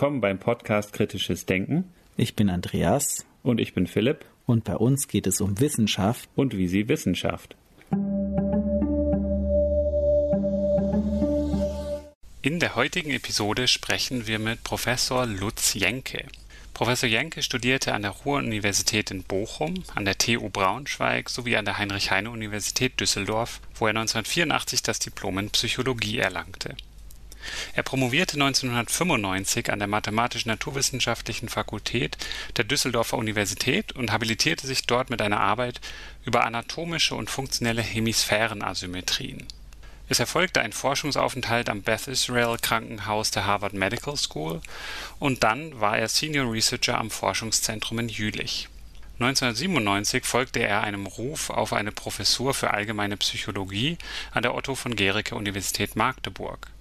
Willkommen beim Podcast Kritisches Denken. Ich bin Andreas. Und ich bin Philipp. Und bei uns geht es um Wissenschaft. Und wie sie Wissenschaft. In der heutigen Episode sprechen wir mit Professor Lutz Jenke. Professor Jenke studierte an der Ruhr-Universität in Bochum, an der TU Braunschweig sowie an der Heinrich-Heine-Universität Düsseldorf, wo er 1984 das Diplom in Psychologie erlangte. Er promovierte 1995 an der Mathematisch-Naturwissenschaftlichen Fakultät der Düsseldorfer Universität und habilitierte sich dort mit einer Arbeit über anatomische und funktionelle Hemisphärenasymmetrien. Es erfolgte ein Forschungsaufenthalt am Beth Israel Krankenhaus der Harvard Medical School und dann war er Senior Researcher am Forschungszentrum in Jülich. 1997 folgte er einem Ruf auf eine Professur für allgemeine Psychologie an der Otto von Guericke Universität Magdeburg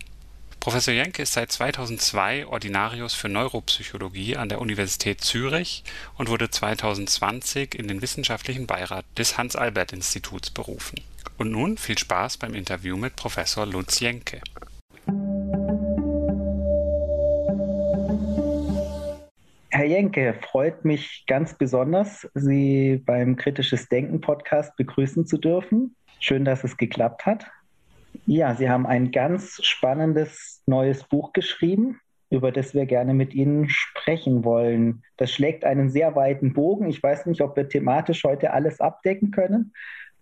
Professor Jenke ist seit 2002 Ordinarius für Neuropsychologie an der Universität Zürich und wurde 2020 in den wissenschaftlichen Beirat des Hans-Albert-Instituts berufen. Und nun viel Spaß beim Interview mit Professor Lutz Jenke. Herr Jenke, freut mich ganz besonders, Sie beim Kritisches Denken Podcast begrüßen zu dürfen. Schön, dass es geklappt hat. Ja, Sie haben ein ganz spannendes neues Buch geschrieben, über das wir gerne mit Ihnen sprechen wollen. Das schlägt einen sehr weiten Bogen. Ich weiß nicht, ob wir thematisch heute alles abdecken können,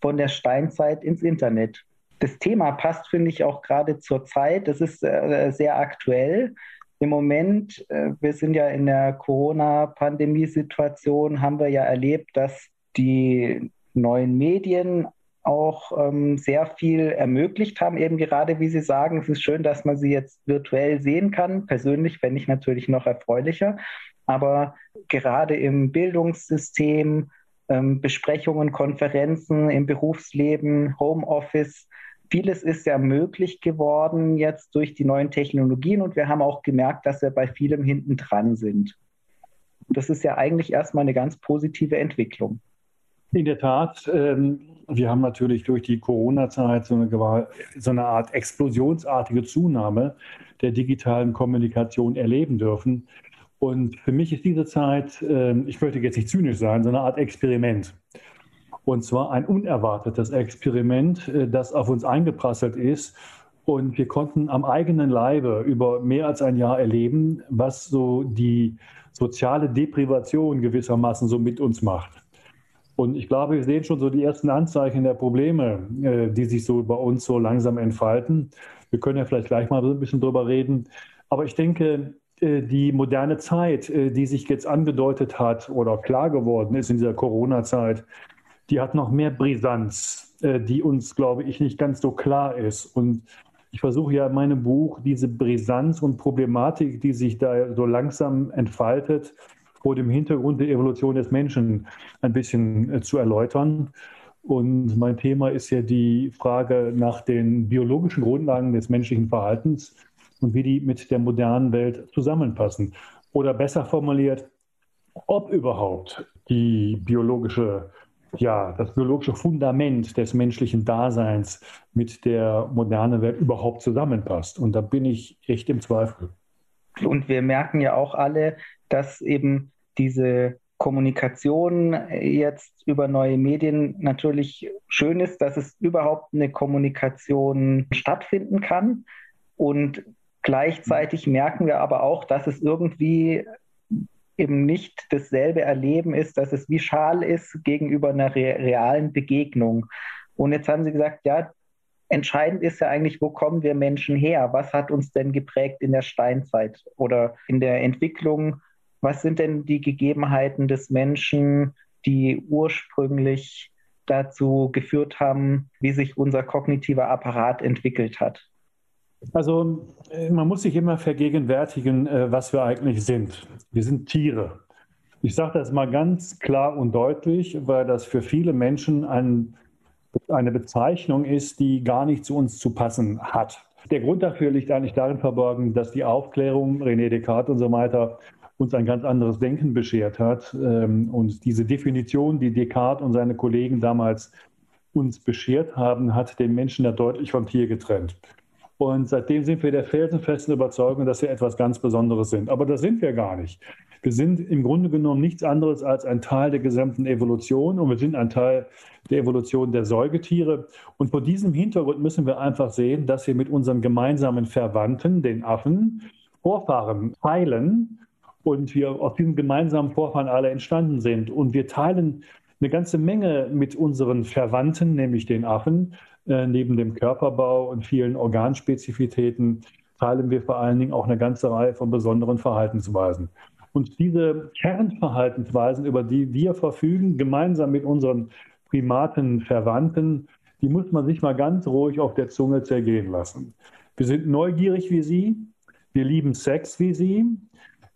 von der Steinzeit ins Internet. Das Thema passt, finde ich, auch gerade zur Zeit. Das ist äh, sehr aktuell. Im Moment, äh, wir sind ja in der Corona-Pandemie-Situation, haben wir ja erlebt, dass die neuen Medien auch ähm, sehr viel ermöglicht haben, eben gerade wie Sie sagen, es ist schön, dass man sie jetzt virtuell sehen kann. Persönlich fände ich natürlich noch erfreulicher, aber gerade im Bildungssystem, ähm, Besprechungen, Konferenzen im Berufsleben, Homeoffice, vieles ist ja möglich geworden jetzt durch die neuen Technologien und wir haben auch gemerkt, dass wir bei vielem hinten dran sind. Das ist ja eigentlich erstmal eine ganz positive Entwicklung. In der Tat, ähm, wir haben natürlich durch die Corona-Zeit so eine, so eine Art explosionsartige Zunahme der digitalen Kommunikation erleben dürfen. Und für mich ist diese Zeit, ähm, ich möchte jetzt nicht zynisch sein, so eine Art Experiment. Und zwar ein unerwartetes Experiment, äh, das auf uns eingeprasselt ist. Und wir konnten am eigenen Leibe über mehr als ein Jahr erleben, was so die soziale Deprivation gewissermaßen so mit uns macht. Und ich glaube, wir sehen schon so die ersten Anzeichen der Probleme, äh, die sich so bei uns so langsam entfalten. Wir können ja vielleicht gleich mal so ein bisschen drüber reden. Aber ich denke, die moderne Zeit, äh, die sich jetzt angedeutet hat oder klar geworden ist in dieser Corona-Zeit, die hat noch mehr Brisanz, die uns, glaube ich, nicht ganz so klar ist. Und ich versuche ja in meinem Buch diese Brisanz und Problematik, die sich da so langsam entfaltet, vor dem Hintergrund der Evolution des Menschen ein bisschen äh, zu erläutern. Und mein Thema ist ja die Frage nach den biologischen Grundlagen des menschlichen Verhaltens und wie die mit der modernen Welt zusammenpassen. Oder besser formuliert, ob überhaupt die biologische, ja, das biologische Fundament des menschlichen Daseins mit der modernen Welt überhaupt zusammenpasst. Und da bin ich echt im Zweifel. Und wir merken ja auch alle, dass eben diese Kommunikation jetzt über neue Medien natürlich schön ist, dass es überhaupt eine Kommunikation stattfinden kann. Und gleichzeitig merken wir aber auch, dass es irgendwie eben nicht dasselbe Erleben ist, dass es wie Schal ist gegenüber einer realen Begegnung. Und jetzt haben Sie gesagt, ja, entscheidend ist ja eigentlich, wo kommen wir Menschen her? Was hat uns denn geprägt in der Steinzeit oder in der Entwicklung was sind denn die Gegebenheiten des Menschen, die ursprünglich dazu geführt haben, wie sich unser kognitiver Apparat entwickelt hat? Also äh, man muss sich immer vergegenwärtigen, äh, was wir eigentlich sind. Wir sind Tiere. Ich sage das mal ganz klar und deutlich, weil das für viele Menschen ein eine Bezeichnung ist, die gar nicht zu uns zu passen hat. Der Grund dafür liegt eigentlich darin verborgen, dass die Aufklärung, René Descartes und so weiter, uns ein ganz anderes Denken beschert hat. Ähm, und diese Definition, die Descartes und seine Kollegen damals uns beschert haben, hat den Menschen ja deutlich vom Tier getrennt. Und seitdem sind wir der felsenfesten Überzeugung, dass wir etwas ganz Besonderes sind. Aber das sind wir gar nicht. Wir sind im Grunde genommen nichts anderes als ein Teil der gesamten Evolution und wir sind ein Teil der Evolution der Säugetiere. Und vor diesem Hintergrund müssen wir einfach sehen, dass wir mit unseren gemeinsamen Verwandten, den Affen, Vorfahren teilen und wir aus diesem gemeinsamen Vorfahren alle entstanden sind. Und wir teilen eine ganze Menge mit unseren Verwandten, nämlich den Affen. Äh, neben dem Körperbau und vielen Organspezifitäten teilen wir vor allen Dingen auch eine ganze Reihe von besonderen Verhaltensweisen. Und diese Kernverhaltensweisen, über die wir verfügen, gemeinsam mit unseren Primatenverwandten, die muss man sich mal ganz ruhig auf der Zunge zergehen lassen. Wir sind neugierig wie Sie, wir lieben Sex wie Sie,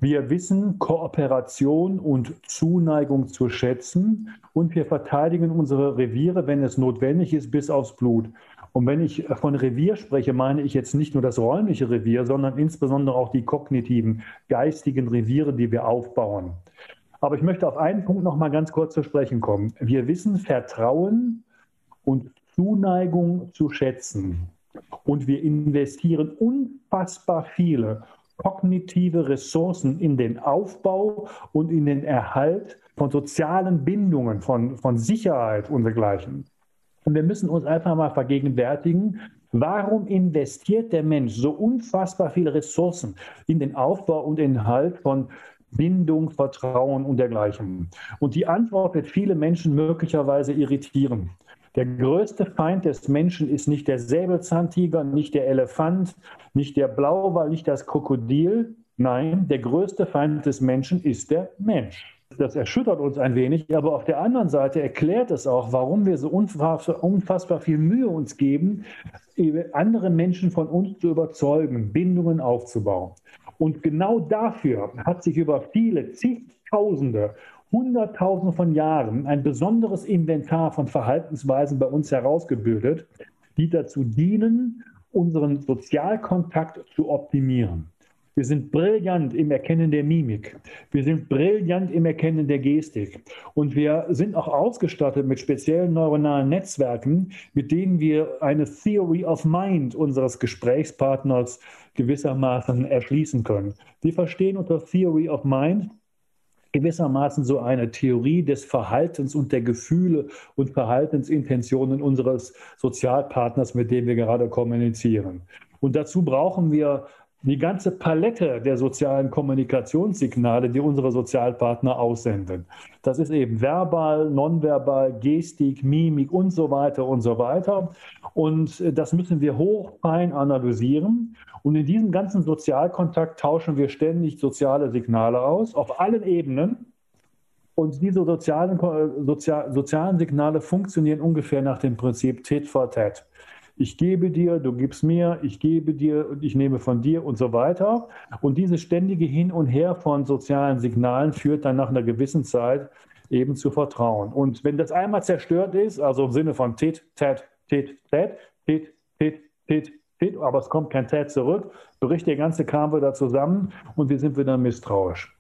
wir wissen Kooperation und Zuneigung zu schätzen und wir verteidigen unsere Reviere, wenn es notwendig ist, bis aufs Blut. Und wenn ich von Revier spreche, meine ich jetzt nicht nur das räumliche Revier, sondern insbesondere auch die kognitiven, geistigen Reviere, die wir aufbauen. Aber ich möchte auf einen Punkt noch mal ganz kurz zu sprechen kommen. Wir wissen Vertrauen und Zuneigung zu schätzen. Und wir investieren unfassbar viele kognitive Ressourcen in den Aufbau und in den Erhalt von sozialen Bindungen, von, von Sicherheit und dergleichen. Und wir müssen uns einfach mal vergegenwärtigen, warum investiert der Mensch so unfassbar viele Ressourcen in den Aufbau und Erhalt von Bindung, Vertrauen und dergleichen. Und die Antwort wird viele Menschen möglicherweise irritieren. Der größte Feind des Menschen ist nicht der Säbelzahntiger, nicht der Elefant, nicht der Blauwal, nicht das Krokodil. Nein, der größte Feind des Menschen ist der Mensch. Das erschüttert uns ein wenig, aber auf der anderen Seite erklärt es auch, warum wir so unfassbar viel Mühe uns geben, andere Menschen von uns zu überzeugen, Bindungen aufzubauen. Und genau dafür hat sich über viele, zigtausende Hunderttausende von Jahren ein besonderes Inventar von Verhaltensweisen bei uns herausgebildet, die dazu dienen, unseren Sozialkontakt zu optimieren. Wir sind brillant im Erkennen der Mimik. Wir sind brillant im Erkennen der Gestik. Und wir sind auch ausgestattet mit speziellen neuronalen Netzwerken, mit denen wir eine Theory of Mind unseres Gesprächspartners gewissermaßen erschließen können. Wir verstehen unter Theory of Mind gewissermaßen so eine Theorie des Verhaltens und der Gefühle und Verhaltensintentionen unseres Sozialpartners, mit dem wir gerade kommunizieren. Und dazu brauchen wir die ganze Palette der sozialen Kommunikationssignale, die unsere Sozialpartner aussenden. Das ist eben verbal, nonverbal, Gestik, Mimik und so weiter und so weiter. Und das müssen wir hochfein analysieren. Und in diesem ganzen Sozialkontakt tauschen wir ständig soziale Signale aus, auf allen Ebenen. Und diese sozialen, sozial, sozialen Signale funktionieren ungefähr nach dem Prinzip Tit for Tat. Ich gebe dir, du gibst mir, ich gebe dir und ich nehme von dir und so weiter. Und dieses ständige Hin und Her von sozialen Signalen führt dann nach einer gewissen Zeit eben zu Vertrauen. Und wenn das einmal zerstört ist, also im Sinne von Tit, Tat, Tit, Tat, Tit, Tit, Tit, aber es kommt kein Tat zurück, bricht der ganze Kram wieder zusammen und wir sind wieder misstrauisch.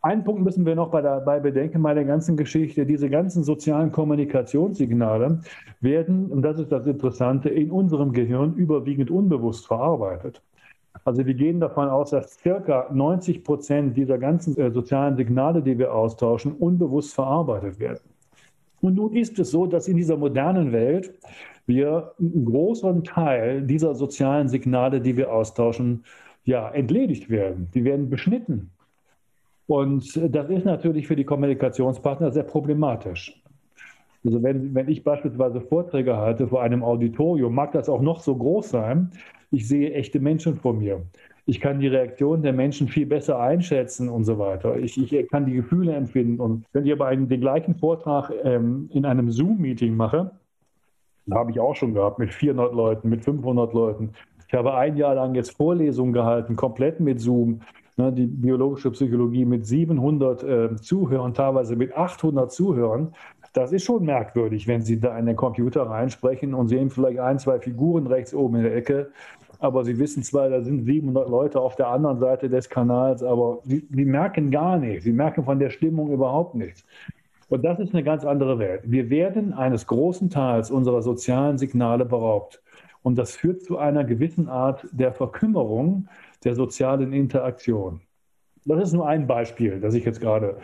Einen Punkt müssen wir noch dabei bedenken bei der ganzen Geschichte. Diese ganzen sozialen Kommunikationssignale werden, und das ist das Interessante, in unserem Gehirn überwiegend unbewusst verarbeitet. Also wir gehen davon aus, dass circa 90 Prozent dieser ganzen äh, sozialen Signale, die wir austauschen, unbewusst verarbeitet werden. Und nun ist es so, dass in dieser modernen Welt wir einen großen Teil dieser sozialen Signale, die wir austauschen, ja, entledigt werden. Die werden beschnitten. Und das ist natürlich für die Kommunikationspartner sehr problematisch. Also wenn, wenn ich beispielsweise Vorträge halte vor einem Auditorium, mag das auch noch so groß sein, ich sehe echte Menschen vor mir. Ich kann die Reaktion der Menschen viel besser einschätzen und so weiter. Ich, ich kann die Gefühle empfinden. Und wenn ich aber einen, den gleichen Vortrag ähm, in einem Zoom-Meeting mache, habe ich auch schon gehabt, mit 400 Leuten, mit 500 Leuten. Ich habe ein Jahr lang jetzt Vorlesungen gehalten, komplett mit Zoom ne, die biologische Psychologie mit 700 äh, Zuhörern, teilweise mit 800 Zuhörern, Das ist schon merkwürdig, wenn Sie da in den Computer reinsprechen und sehen vielleicht ein, zwei Figuren rechts oben in der Ecke. Aber Sie wissen zwar, da sind 700 Leute auf der anderen Seite des Kanals, aber Sie, Sie merken gar nichts. Sie merken von der Stimmung überhaupt nichts. Und das ist eine ganz andere Welt. Wir werden eines großen Teils unserer sozialen Signale beraubt. Und das führt zu einer gewissen Art der Verkümmerung der sozialen Interaktion. Das ist nur ein Beispiel, das ich jetzt gerade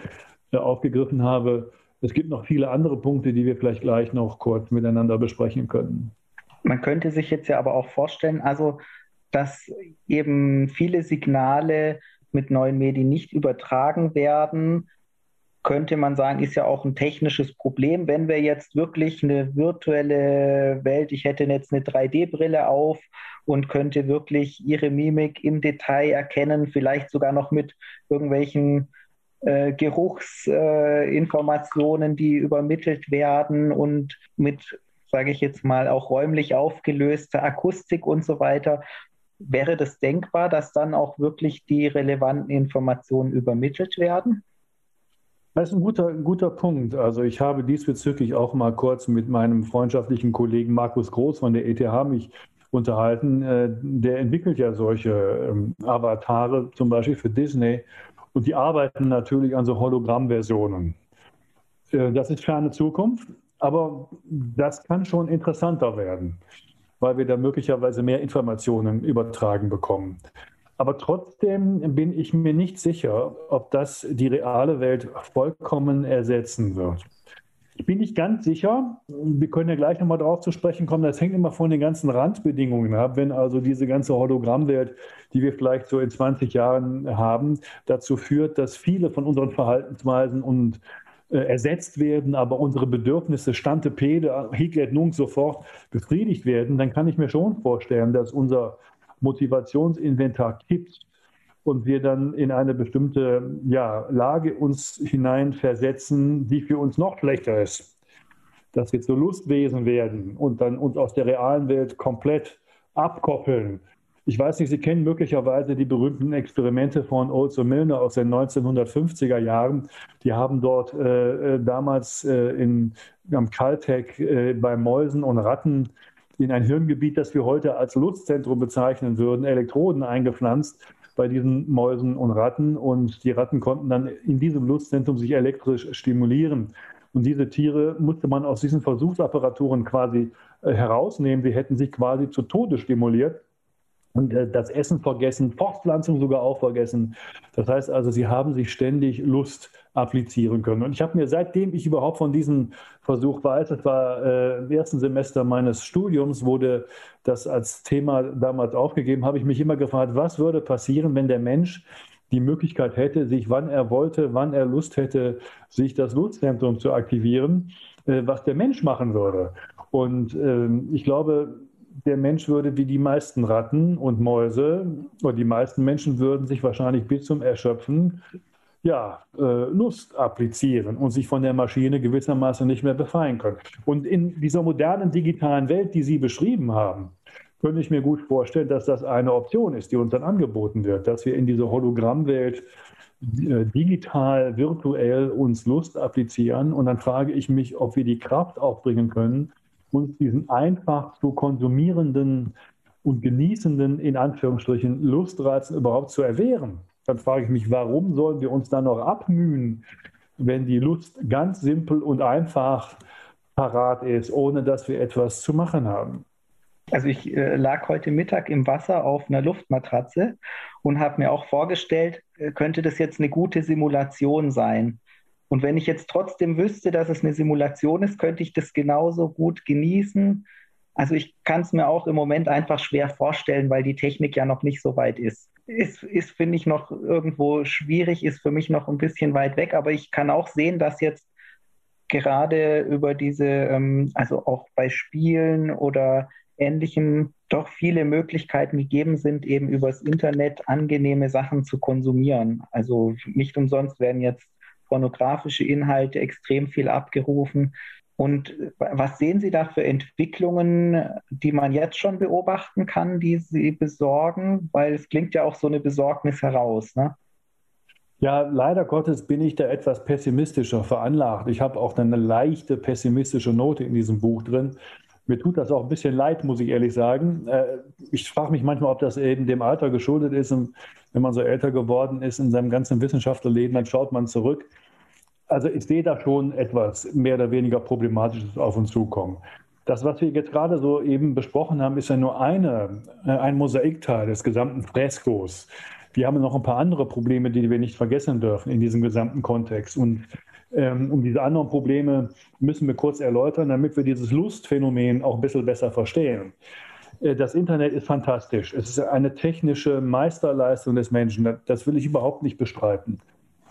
äh, aufgegriffen habe. Es gibt noch viele andere Punkte, die wir vielleicht gleich noch kurz miteinander besprechen können. Man könnte sich jetzt ja aber auch vorstellen, also dass eben viele Signale mit neuen Medien nicht übertragen werden, könnte man sagen, ist ja auch ein technisches Problem. Wenn wir jetzt wirklich eine virtuelle Welt, ich hätte jetzt eine 3D-Brille auf und könnte wirklich ihre Mimik im Detail erkennen, vielleicht sogar noch mit irgendwelchen äh, Geruchsinformationen, äh, die übermittelt werden und mit, sage ich jetzt mal, auch räumlich aufgelöster Akustik und so weiter. Wäre das denkbar, dass dann auch wirklich die relevanten Informationen übermittelt werden? Das ist ein guter, ein guter Punkt. Also ich habe diesbezüglich auch mal kurz mit meinem freundschaftlichen Kollegen Markus Groß von der ETH mich unterhalten. Äh, der entwickelt ja solche ähm, Avatare, zum Beispiel für Disney. Und die arbeiten natürlich an so Hologrammversionen. Äh, das ist ferne Zukunft, aber das kann schon interessanter werden, weil wir da möglicherweise mehr Informationen übertragen bekommen. Aber trotzdem bin ich mir nicht sicher, ob das die reale Welt vollkommen ersetzen wird. Ich bin nicht ganz sicher. Wir können ja gleich nochmal darauf zu sprechen kommen. Das hängt immer von den ganzen Randbedingungen ab. Wenn also diese ganze Hologrammwelt, die wir vielleicht so in 20 Jahren haben, dazu führt, dass viele von unseren Verhaltensweisen und ersetzt werden, aber unsere Bedürfnisse Stante Pede, hic et nunc sofort befriedigt werden, dann kann ich mir schon vorstellen, dass unser Motivationsinventar kippt und wir dann in eine bestimmte ja, Lage uns hineinversetzen, die für uns noch schlechter ist. Dass wir zu Lustwesen werden und dann uns aus der realen Welt komplett abkoppeln. Ich weiß nicht, Sie kennen möglicherweise die berühmten Experimente von Olds und Milner aus den 1950er Jahren. Die haben dort äh, äh, damals äh, in, am Caltech äh, bei Mäusen und Ratten in ein Hirngebiet, das wir heute als Lustzentrum bezeichnen würden, Elektroden eingepflanzt bei diesen Mäusen und Ratten. Und die Ratten konnten dann in diesem Lustzentrum sich elektrisch stimulieren. Und diese Tiere musste man aus diesen Versuchsapparaturen quasi äh, herausnehmen. Sie hätten sich quasi zu Tode stimuliert und äh, das Essen vergessen, Fortpflanzung sogar auch vergessen. Das heißt also, sie haben sich ständig Lust applizieren können. Und ich habe mir, seitdem ich überhaupt von diesem Versuch weiß, das war äh, im ersten Semester meines Studiums, wurde das als Thema damals aufgegeben, habe ich mich immer gefragt, was würde passieren, wenn der Mensch die Möglichkeit hätte, sich wann er wollte, wann er Lust hätte, sich das Lustzentrum zu aktivieren, äh, was der Mensch machen würde. Und äh, ich glaube, der Mensch würde wie die meisten Ratten und Mäuse oder die meisten Menschen würden sich wahrscheinlich bis zum Erschöpfen ja, äh, Lust applizieren und sich von der Maschine gewissermaßen nicht mehr befreien können. Und in dieser modernen digitalen Welt, die Sie beschrieben haben, könnte ich mir gut vorstellen, dass das eine Option ist, die uns dann angeboten wird, dass wir in dieser Hologrammwelt äh, digital, virtuell uns Lust applizieren. Und dann frage ich mich, ob wir die Kraft aufbringen können, uns diesen einfach zu konsumierenden und genießenden, in Anführungsstrichen, Lustreizen überhaupt zu erwehren. Dann frage ich mich, warum sollen wir uns dann noch abmühen, wenn die Lust ganz simpel und einfach parat ist, ohne dass wir etwas zu machen haben? Also ich äh, lag heute Mittag im Wasser auf einer Luftmatratze und habe mir auch vorgestellt, äh, könnte das jetzt eine gute Simulation sein? Und wenn ich jetzt trotzdem wüsste, dass es eine Simulation ist, könnte ich das genauso gut genießen. Also ich kann es mir auch im Moment einfach schwer vorstellen, weil die Technik ja noch nicht so weit ist. Ist, ist finde ich, noch irgendwo schwierig, ist für mich noch ein bisschen weit weg, aber ich kann auch sehen, dass jetzt gerade über diese, ähm, also auch bei Spielen oder Ähnlichem, doch viele Möglichkeiten gegeben sind, eben übers Internet angenehme Sachen zu konsumieren. Also nicht umsonst werden jetzt pornografische Inhalte extrem viel abgerufen. Und was sehen Sie da für Entwicklungen, die man jetzt schon beobachten kann, die Sie besorgen? Weil es klingt ja auch so eine Besorgnis heraus. Ne? Ja, leider Gottes bin ich da etwas pessimistischer veranlagt. Ich habe auch eine leichte pessimistische Note in diesem Buch drin. Mir tut das auch ein bisschen leid, muss ich ehrlich sagen. Äh, ich frage mich manchmal, ob das eben dem Alter geschuldet ist. Und wenn man so älter geworden ist in seinem ganzen Wissenschaftlerleben, dann schaut man zurück. Also ich sehe da schon etwas mehr oder weniger Problematisches auf uns zukommen. Das, was wir jetzt gerade so eben besprochen haben, ist ja nur eine, äh, ein Mosaikteil des gesamten Freskos. Wir haben noch ein paar andere Probleme, die wir nicht vergessen dürfen in diesem gesamten Kontext. Und ähm, um diese anderen Probleme müssen wir kurz erläutern, damit wir dieses Lustphänomen auch ein bisschen besser verstehen. Äh, das Internet ist fantastisch. Es ist eine technische Meisterleistung des Menschen. Das will ich überhaupt nicht bestreiten.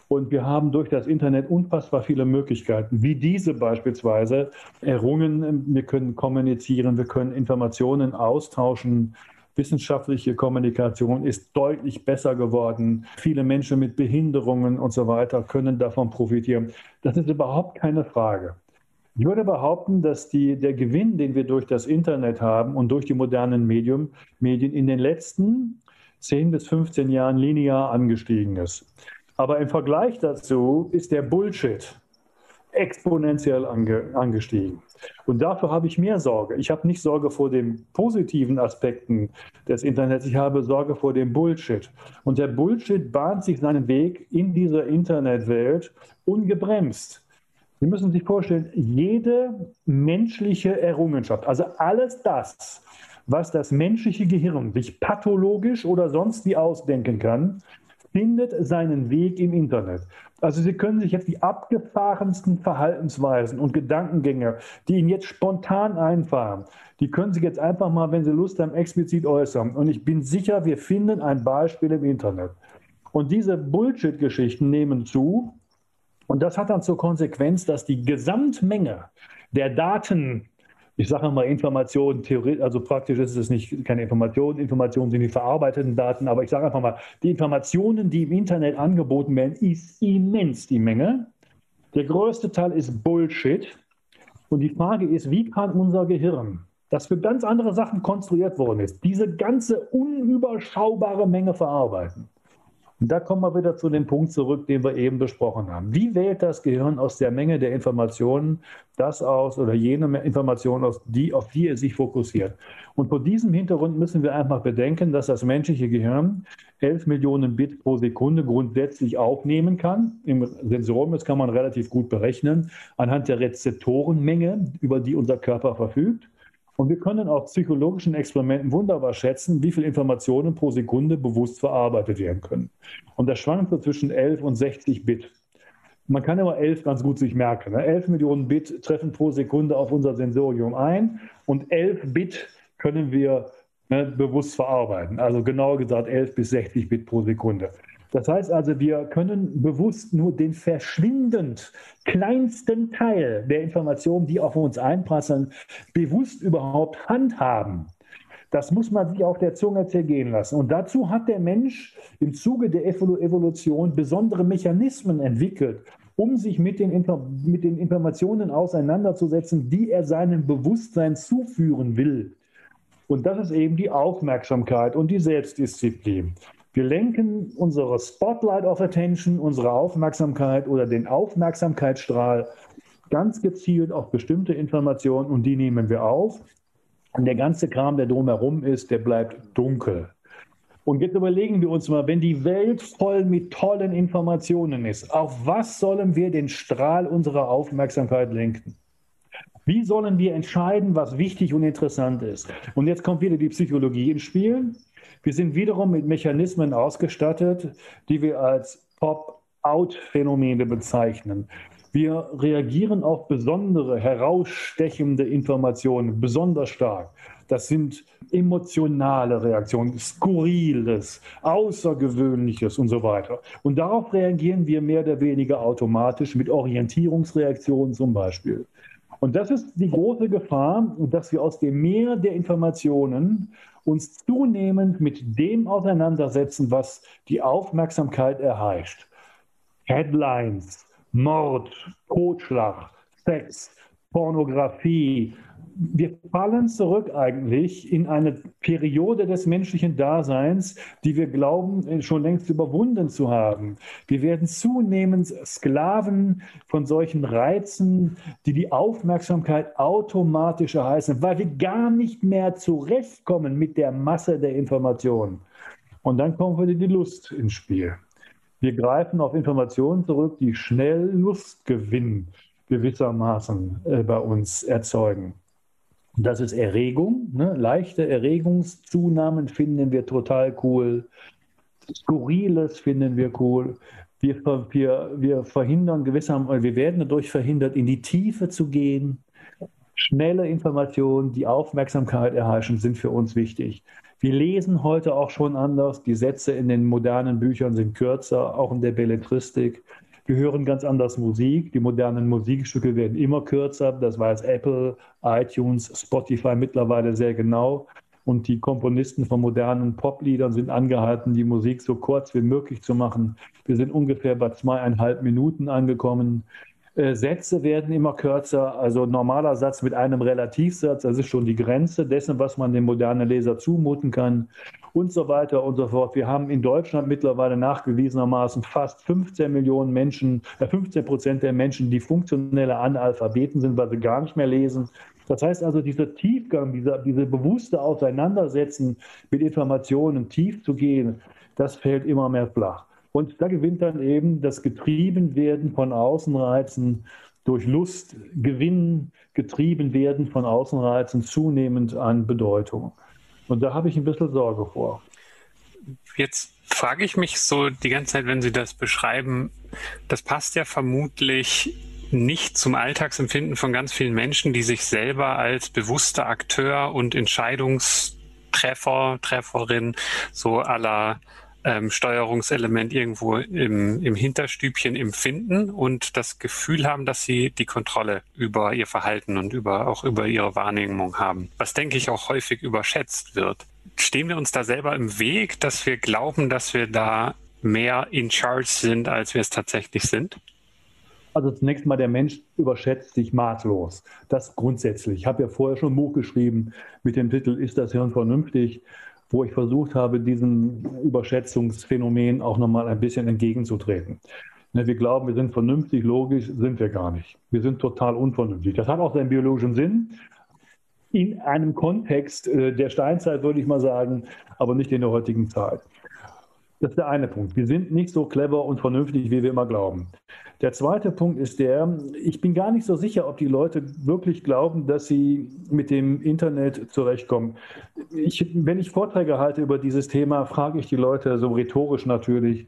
Und wir haben durch das Internet unfassbar viele Möglichkeiten, wie diese beispielsweise errungen. Wir können kommunizieren, wir können Informationen austauschen. Wissenschaftliche Kommunikation ist deutlich besser geworden. Viele Menschen mit Behinderungen und so weiter können davon profitieren. Das ist überhaupt keine Frage. Ich würde behaupten, dass die, der Gewinn, den wir durch das Internet haben und durch die modernen Medium, Medien in den letzten 10 bis 15 Jahren linear angestiegen ist. Aber im Vergleich dazu ist der Bullshit exponentiell ange, angestiegen. Und dafür habe ich mehr Sorge. Ich habe nicht Sorge vor den positiven Aspekten des Internets, ich habe Sorge vor dem Bullshit. Und der Bullshit bahnt sich seinen Weg in dieser Internetwelt ungebremst. Sie müssen sich vorstellen, jede menschliche Errungenschaft, also alles das, was das menschliche Gehirn sich pathologisch oder sonst wie ausdenken kann, findet seinen Weg im Internet. Also Sie können sich jetzt die abgefahrensten Verhaltensweisen und Gedankengänge, die Ihnen jetzt spontan einfahren, die können Sie jetzt einfach mal, wenn Sie Lust haben, explizit äußern. Und ich bin sicher, wir finden ein Beispiel im Internet. Und diese Bullshit-Geschichten nehmen zu. Und das hat dann zur Konsequenz, dass die Gesamtmenge der Daten, ich sage mal Informationen, also praktisch ist es nicht keine Informationen, Informationen sind die verarbeiteten Daten, aber ich sage einfach mal, die Informationen, die im Internet angeboten werden, ist immens die Menge. Der größte Teil ist Bullshit. Und die Frage ist, wie kann unser Gehirn, das für ganz andere Sachen konstruiert worden ist, diese ganze unüberschaubare Menge verarbeiten? Und da kommen wir wieder zu dem Punkt zurück, den wir eben besprochen haben. Wie wählt das Gehirn aus der Menge der Informationen das aus oder jene Informationen aus, die, auf die es sich fokussiert? Und vor diesem Hintergrund müssen wir einfach bedenken, dass das menschliche Gehirn 11 Millionen Bit pro Sekunde grundsätzlich aufnehmen kann. Im Sensorium, das kann man relativ gut berechnen, anhand der Rezeptorenmenge, über die unser Körper verfügt. Und wir können auf psychologischen Experimenten wunderbar schätzen, wie viele Informationen pro Sekunde bewusst verarbeitet werden können. Und das schwankt so zwischen 11 und 60 Bit. Man kann immer 11 ganz gut sich merken. 11 ne? Millionen Bit treffen pro Sekunde auf unser Sensorium ein und 11 Bit können wir ne, bewusst verarbeiten. Also genauer gesagt 11 bis 60 Bit pro Sekunde. Das heißt also, wir können bewusst nur den verschwindend kleinsten Teil der Informationen, die auf uns einpassen, bewusst überhaupt handhaben. Das muss man sich auf der Zunge zergehen lassen. Und dazu hat der Mensch im Zuge der Evolution besondere Mechanismen entwickelt, um sich mit den, mit den Informationen auseinanderzusetzen, die er seinem Bewusstsein zuführen will. Und das ist eben die Aufmerksamkeit und die Selbstdisziplin. Wir lenken unsere Spotlight of Attention, unsere Aufmerksamkeit oder den Aufmerksamkeitsstrahl ganz gezielt auf bestimmte Informationen und die nehmen wir auf. Und der ganze Kram, der drumherum ist, der bleibt dunkel. Und jetzt überlegen wir uns mal, wenn die Welt voll mit tollen Informationen ist, auf was sollen wir den Strahl unserer Aufmerksamkeit lenken? Wie sollen wir entscheiden, was wichtig und interessant ist? Und jetzt kommt wieder die Psychologie ins Spiel. Wir sind wiederum mit Mechanismen ausgestattet, die wir als Pop-out-Phänomene bezeichnen. Wir reagieren auf besondere, herausstechende Informationen besonders stark. Das sind emotionale Reaktionen, Skurriles, Außergewöhnliches und so weiter. Und darauf reagieren wir mehr oder weniger automatisch mit Orientierungsreaktionen zum Beispiel. Und das ist die große Gefahr, dass wir aus dem Meer der Informationen uns zunehmend mit dem auseinandersetzen, was die Aufmerksamkeit erheischt. Headlines, Mord, Totschlag, Sex, Pornografie, wir fallen zurück eigentlich in eine Periode des menschlichen Daseins, die wir glauben äh, schon längst überwunden zu haben. Wir werden zunehmend Sklaven von solchen Reizen, die die Aufmerksamkeit automatisch erheißen, weil wir gar nicht mehr zurechtkommen mit der Masse der Informationen. Und dann kommt wieder die Lust ins Spiel. Wir greifen auf Informationen zurück, die schnell Lustgewinn gewissermaßen äh, bei uns erzeugen. Das ist Erregung. Ne? Leichte Erregungszunahmen finden wir total cool. Skurriles finden wir cool. Wir, wir, wir verhindern gewissermaßen, wir werden dadurch verhindert, in die Tiefe zu gehen. Schnelle Informationen, die Aufmerksamkeit erheischen, sind für uns wichtig. Wir lesen heute auch schon anders. Die Sätze in den modernen Büchern sind kürzer, auch in der Belletristik. Wir hören ganz anders Musik. Die modernen Musikstücke werden immer kürzer. Das weiß Apple, iTunes, Spotify mittlerweile sehr genau. Und die Komponisten von modernen Popliedern sind angehalten, die Musik so kurz wie möglich zu machen. Wir sind ungefähr bei zweieinhalb Minuten angekommen. Äh, Sätze werden immer kürzer, also normaler Satz mit einem Relativsatz, das ist schon die Grenze dessen, was man dem modernen Leser zumuten kann und so weiter und so fort. Wir haben in Deutschland mittlerweile nachgewiesenermaßen fast 15 Millionen Menschen, äh 15 Prozent der Menschen, die funktionelle Analphabeten sind, weil sie gar nicht mehr lesen. Das heißt also, dieser Tiefgang, dieser, diese bewusste Auseinandersetzen mit Informationen tief zu gehen, das fällt immer mehr flach. Und da gewinnt dann eben das Getriebenwerden von Außenreizen durch Lust, Gewinn, getrieben werden von Außenreizen zunehmend an Bedeutung. Und da habe ich ein bisschen Sorge vor. Jetzt frage ich mich so die ganze Zeit, wenn Sie das beschreiben, das passt ja vermutlich nicht zum Alltagsempfinden von ganz vielen Menschen, die sich selber als bewusster Akteur und Entscheidungstreffer, Trefferin so aller ähm, Steuerungselement irgendwo im, im Hinterstübchen empfinden und das Gefühl haben, dass sie die Kontrolle über ihr Verhalten und über, auch über ihre Wahrnehmung haben. Was denke ich auch häufig überschätzt wird. Stehen wir uns da selber im Weg, dass wir glauben, dass wir da mehr in charge sind, als wir es tatsächlich sind? Also zunächst mal, der Mensch überschätzt sich maßlos. Das grundsätzlich. Ich habe ja vorher schon ein Buch geschrieben mit dem Titel Ist das Hirn vernünftig? Wo ich versucht habe, diesem Überschätzungsphänomen auch nochmal ein bisschen entgegenzutreten. Ne, wir glauben, wir sind vernünftig, logisch, sind wir gar nicht. Wir sind total unvernünftig. Das hat auch seinen biologischen Sinn. In einem Kontext äh, der Steinzeit würde ich mal sagen, aber nicht in der heutigen Zeit. Das ist der eine Punkt. Wir sind nicht so clever und vernünftig, wie wir immer glauben. Der zweite Punkt ist der, ich bin gar nicht so sicher, ob die Leute wirklich glauben, dass sie mit dem Internet zurechtkommen. Ich, wenn ich Vorträge halte über dieses Thema, frage ich die Leute so rhetorisch natürlich,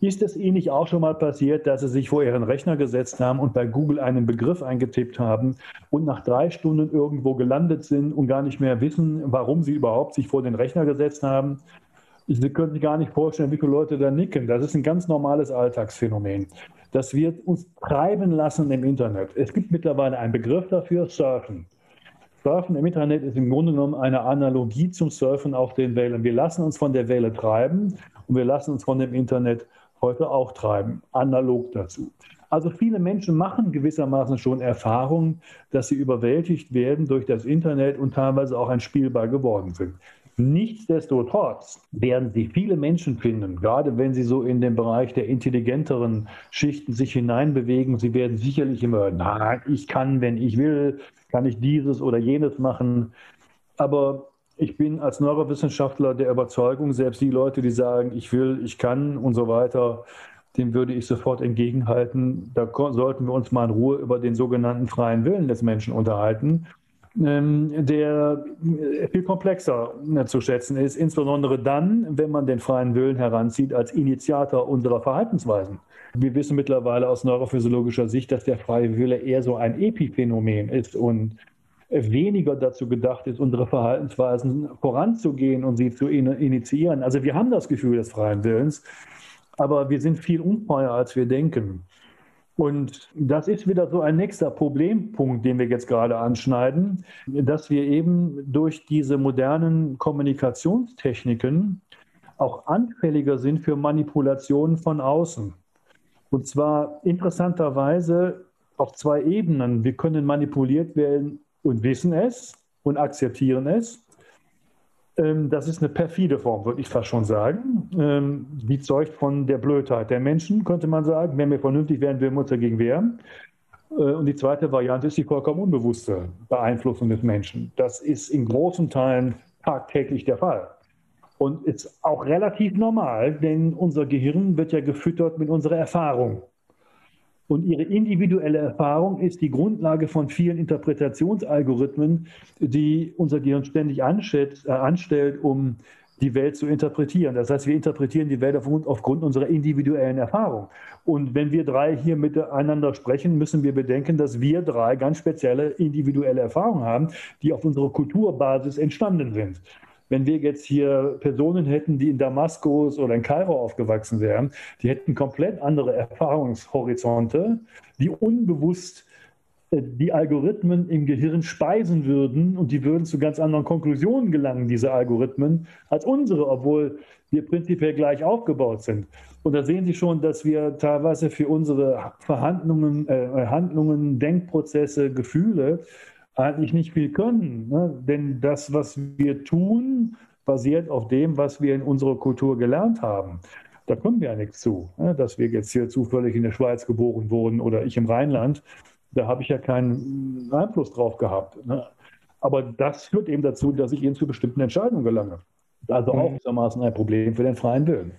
ist es Ihnen nicht auch schon mal passiert, dass Sie sich vor Ihren Rechner gesetzt haben und bei Google einen Begriff eingetippt haben und nach drei Stunden irgendwo gelandet sind und gar nicht mehr wissen, warum Sie überhaupt sich vor den Rechner gesetzt haben? Sie können sich gar nicht vorstellen, wie viele Leute da nicken. Das ist ein ganz normales Alltagsphänomen. Das wird uns treiben lassen im Internet. Es gibt mittlerweile einen Begriff dafür, Surfen. Surfen im Internet ist im Grunde genommen eine Analogie zum Surfen auf den Wellen. Wir lassen uns von der Welle treiben und wir lassen uns von dem Internet heute auch treiben, analog dazu. Also viele Menschen machen gewissermaßen schon Erfahrungen, dass sie überwältigt werden durch das Internet und teilweise auch ein Spielball geworden sind. Nichtsdestotrotz werden Sie viele Menschen finden, gerade wenn Sie so in den Bereich der intelligenteren Schichten sich hineinbewegen. Sie werden sicherlich immer, na, ich kann, wenn ich will, kann ich dieses oder jenes machen. Aber ich bin als Neurowissenschaftler der Überzeugung, selbst die Leute, die sagen, ich will, ich kann und so weiter, dem würde ich sofort entgegenhalten. Da sollten wir uns mal in Ruhe über den sogenannten freien Willen des Menschen unterhalten der äh, viel komplexer äh, zu schätzen ist, insbesondere dann, wenn man den freien Willen heranzieht als Initiator unserer Verhaltensweisen. Wir wissen mittlerweile aus neurophysiologischer Sicht, dass der freie Wille eher so ein Epiphänomen ist und weniger dazu gedacht ist, unsere Verhaltensweisen voranzugehen und sie zu initiieren. Also wir haben das Gefühl des freien Willens, aber wir sind viel unfreier, als wir denken. Und das ist wieder so ein nächster Problempunkt, den wir jetzt gerade anschneiden, dass wir eben durch diese modernen Kommunikationstechniken auch anfälliger sind für Manipulationen von außen. Und zwar interessanterweise auf zwei Ebenen. Wir können manipuliert werden und wissen es und akzeptieren es. Ähm, das ist eine perfide Form, würde ich fast schon sagen. Ähm, die zeugt von der Blödheit der Menschen, könnte man sagen. Wenn wir vernünftig wären, würden wir uns dagegen wehren. Äh, und die zweite Variante ist die vollkommen unbewusste Beeinflussung des Menschen. Das ist in großen Teilen tagtäglich der Fall. Und ist auch relativ normal, denn unser Gehirn wird ja gefüttert mit unserer Erfahrung. Und ihre individuelle Erfahrung ist die Grundlage von vielen Interpretationsalgorithmen, die unser Gehirn ständig anstellt, äh, anstellt um die Welt zu interpretieren. Das heißt, wir interpretieren die Welt aufgrund, aufgrund unserer individuellen Erfahrung. Und wenn wir drei hier miteinander sprechen, müssen wir bedenken, dass wir drei ganz spezielle individuelle Erfahrungen haben, die auf unserer Kulturbasis entstanden sind. Wenn wir jetzt hier Personen hätten, die in Damaskus oder in Kairo aufgewachsen wären, die hätten komplett andere Erfahrungshorizonte, die unbewusst äh, die Algorithmen im Gehirn speisen würden und die würden zu ganz anderen Konklusionen gelangen, diese Algorithmen, als unsere, obwohl wir prinzipiell gleich aufgebaut sind. Und da sehen Sie schon, dass wir teilweise für unsere Verhandlungen, äh, Handlungen, Denkprozesse, Gefühle eigentlich nicht viel können. Ne? Denn das, was wir tun, basiert auf dem, was wir in unserer Kultur gelernt haben. Da kommen wir ja nichts zu. Ne? Dass wir jetzt hier zufällig in der Schweiz geboren wurden oder ich im Rheinland, da habe ich ja keinen Einfluss drauf gehabt. Ne? Aber das führt eben dazu, dass ich eben zu bestimmten Entscheidungen gelange. Also auch mhm. gewissermaßen ein Problem für den freien Willen.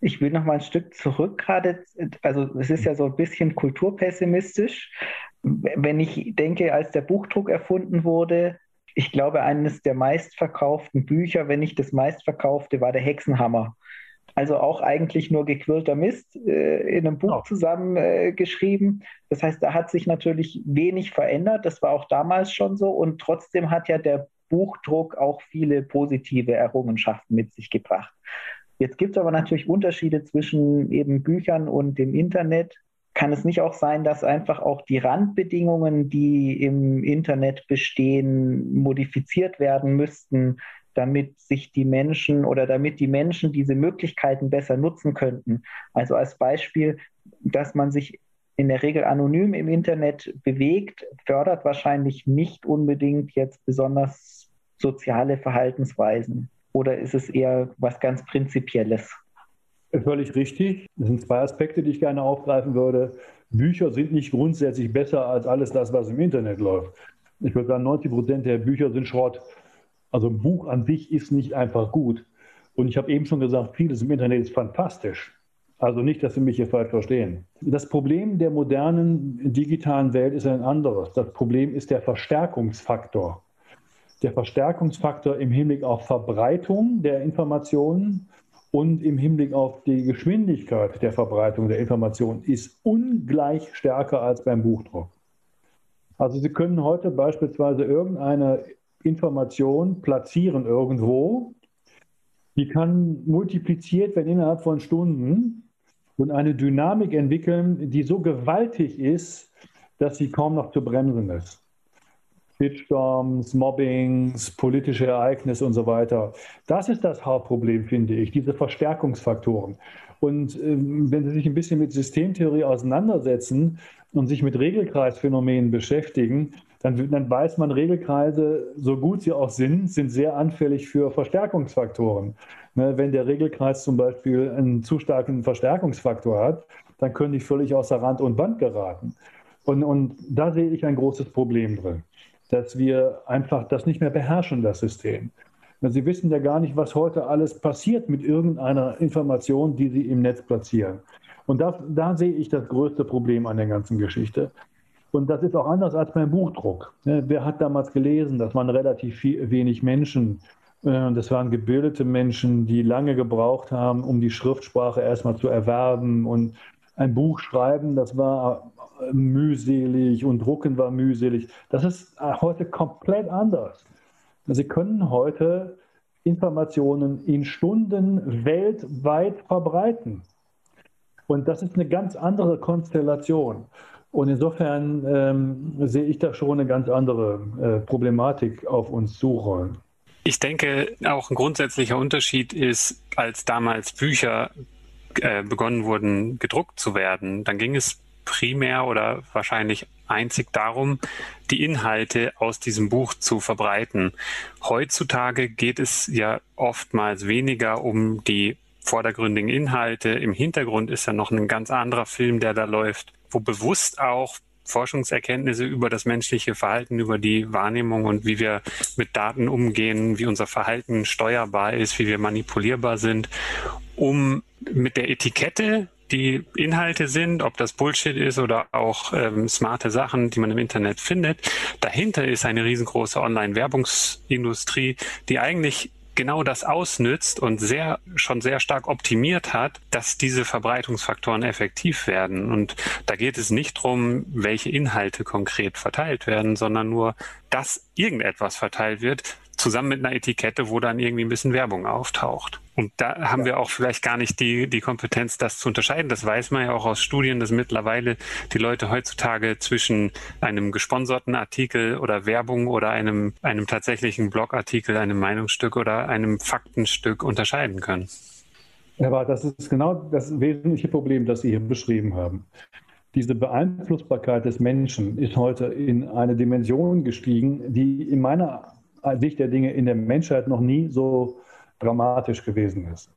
Ich will noch mal ein Stück zurück gerade. Also es ist ja so ein bisschen kulturpessimistisch wenn ich denke, als der Buchdruck erfunden wurde, ich glaube, eines der meistverkauften Bücher, wenn nicht das meistverkaufte, war der Hexenhammer. Also auch eigentlich nur gequirlter Mist äh, in einem Buch zusammengeschrieben. Äh, das heißt, da hat sich natürlich wenig verändert. Das war auch damals schon so. Und trotzdem hat ja der Buchdruck auch viele positive Errungenschaften mit sich gebracht. Jetzt gibt es aber natürlich Unterschiede zwischen eben Büchern und dem Internet kann es nicht auch sein, dass einfach auch die Randbedingungen, die im Internet bestehen, modifiziert werden müssten, damit sich die Menschen oder damit die Menschen diese Möglichkeiten besser nutzen könnten? Also als Beispiel, dass man sich in der Regel anonym im Internet bewegt, fördert wahrscheinlich nicht unbedingt jetzt besonders soziale Verhaltensweisen. Oder ist es eher was ganz Prinzipielles? Völlig richtig. Das sind zwei Aspekte, die ich gerne aufgreifen würde. Bücher sind nicht grundsätzlich besser als alles das, was im Internet läuft. Ich würde sagen, 90 Prozent der Bücher sind Schrott. Also ein Buch an sich ist nicht einfach gut. Und ich habe eben schon gesagt, vieles im Internet ist fantastisch. Also nicht, dass Sie mich hier falsch verstehen. Das Problem der modernen digitalen Welt ist ein anderes. Das Problem ist der Verstärkungsfaktor. Der Verstärkungsfaktor im Hinblick auf Verbreitung der Informationen und im Hinblick auf die Geschwindigkeit der Verbreitung der Information ist ungleich stärker als beim Buchdruck. Also Sie können heute beispielsweise irgendeine Information platzieren irgendwo, die kann multipliziert werden innerhalb von Stunden und eine Dynamik entwickeln, die so gewaltig ist, dass sie kaum noch zu bremsen ist. Shitstorms, Mobbings, politische Ereignisse und so weiter. Das ist das Hauptproblem, finde ich, diese Verstärkungsfaktoren. Und ähm, wenn Sie sich ein bisschen mit Systemtheorie auseinandersetzen und sich mit Regelkreisphänomenen beschäftigen, dann, dann weiß man, Regelkreise, so gut sie auch sind, sind sehr anfällig für Verstärkungsfaktoren. Ne, wenn der Regelkreis zum Beispiel einen zu starken Verstärkungsfaktor hat, dann können die völlig außer Rand und Band geraten. Und, und da sehe ich ein großes Problem drin dass wir einfach das nicht mehr beherrschen, das System. Sie wissen ja gar nicht, was heute alles passiert mit irgendeiner Information, die Sie im Netz platzieren. Und da, da sehe ich das größte Problem an der ganzen Geschichte. Und das ist auch anders als beim Buchdruck. Wer hat damals gelesen? Das waren relativ viel, wenig Menschen. Äh, das waren gebildete Menschen, die lange gebraucht haben, um die Schriftsprache erstmal zu erwerben. Und ein Buch schreiben, das war mühselig und Drucken war mühselig. Das ist äh, heute komplett anders. Sie können heute Informationen in Stunden weltweit verbreiten. Und das ist eine ganz andere Konstellation. Und insofern ähm, sehe ich da schon eine ganz andere äh, Problematik auf uns zurollen. Ich denke, auch ein grundsätzlicher Unterschied ist, als damals Bücher äh, begonnen wurden, gedruckt zu werden, dann ging es primär oder wahrscheinlich einzig darum, die Inhalte aus diesem Buch zu verbreiten. Heutzutage geht es ja oftmals weniger um die vordergründigen Inhalte. Im Hintergrund ist ja noch ein ganz anderer Film, der da läuft, wo bewusst auch Forschungserkenntnisse über das menschliche Verhalten, über die Wahrnehmung und wie wir mit Daten umgehen, wie unser Verhalten steuerbar ist, wie wir manipulierbar sind, um mit der Etikette die Inhalte sind, ob das Bullshit ist oder auch ähm, smarte Sachen, die man im Internet findet. Dahinter ist eine riesengroße Online-Werbungsindustrie, die eigentlich genau das ausnützt und sehr, schon sehr stark optimiert hat, dass diese Verbreitungsfaktoren effektiv werden. Und da geht es nicht darum, welche Inhalte konkret verteilt werden, sondern nur, dass irgendetwas verteilt wird, zusammen mit einer Etikette, wo dann irgendwie ein bisschen Werbung auftaucht. Und da haben ja. wir auch vielleicht gar nicht die, die Kompetenz, das zu unterscheiden. Das weiß man ja auch aus Studien, dass mittlerweile die Leute heutzutage zwischen einem gesponserten Artikel oder Werbung oder einem, einem tatsächlichen Blogartikel, einem Meinungsstück oder einem Faktenstück unterscheiden können. Aber das ist genau das wesentliche Problem, das Sie hier beschrieben haben. Diese Beeinflussbarkeit des Menschen ist heute in eine Dimension gestiegen, die in meiner Sicht der Dinge in der Menschheit noch nie so dramatisch gewesen ist.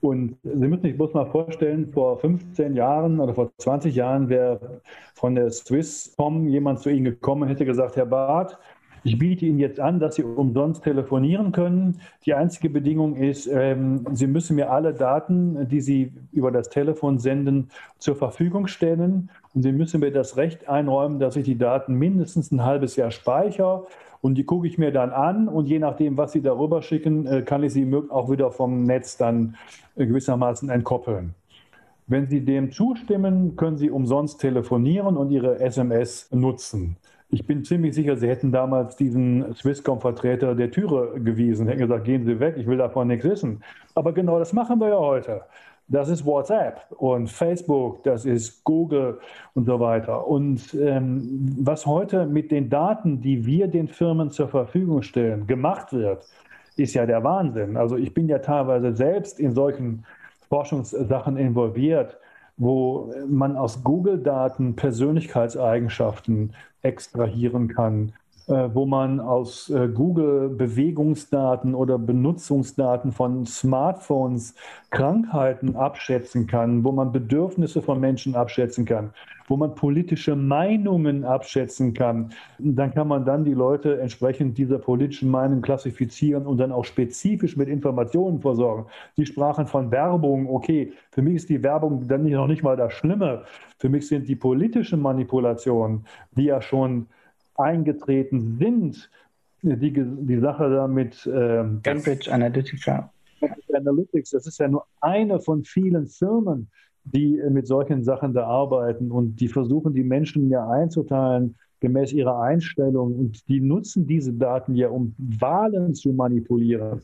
Und Sie müssen sich bloß mal vorstellen, vor 15 Jahren oder vor 20 Jahren wäre von der Swisscom jemand zu Ihnen gekommen und hätte gesagt, Herr Barth, ich biete Ihnen jetzt an, dass Sie umsonst telefonieren können. Die einzige Bedingung ist, ähm, Sie müssen mir alle Daten, die Sie über das Telefon senden, zur Verfügung stellen. Und Sie müssen mir das Recht einräumen, dass ich die Daten mindestens ein halbes Jahr speichere und die gucke ich mir dann an und je nachdem, was Sie darüber schicken, äh, kann ich sie auch wieder vom Netz dann äh, gewissermaßen entkoppeln. Wenn Sie dem zustimmen, können Sie umsonst telefonieren und Ihre SMS nutzen. Ich bin ziemlich sicher, Sie hätten damals diesen Swisscom-Vertreter der Türe gewiesen, hätten gesagt, gehen Sie weg, ich will davon nichts wissen. Aber genau das machen wir ja heute das ist WhatsApp und Facebook, das ist Google und so weiter. Und ähm, was heute mit den Daten, die wir den Firmen zur Verfügung stellen, gemacht wird, ist ja der Wahnsinn. Also ich bin ja teilweise selbst in solchen Forschungssachen involviert, wo man aus Google-Daten Persönlichkeitseigenschaften extrahieren kann, wo man aus äh, Google Bewegungsdaten oder Benutzungsdaten von Smartphones Krankheiten abschätzen kann, wo man Bedürfnisse von Menschen abschätzen kann, wo man politische Meinungen abschätzen kann. Dann kann man dann die Leute entsprechend dieser politischen Meinung klassifizieren und dann auch spezifisch mit Informationen versorgen. Sie sprachen von Werbung. Okay, für mich ist die Werbung dann noch nicht mal das Schlimme. Für mich sind die politischen Manipulationen, die ja schon eingetreten sind, die, die Sache da mit ähm, Cambridge Analytica. Analytics, das ist ja nur eine von vielen Firmen, die mit solchen Sachen da arbeiten und die versuchen, die Menschen ja einzuteilen gemäß ihrer Einstellung und die nutzen diese Daten ja, um Wahlen zu manipulieren.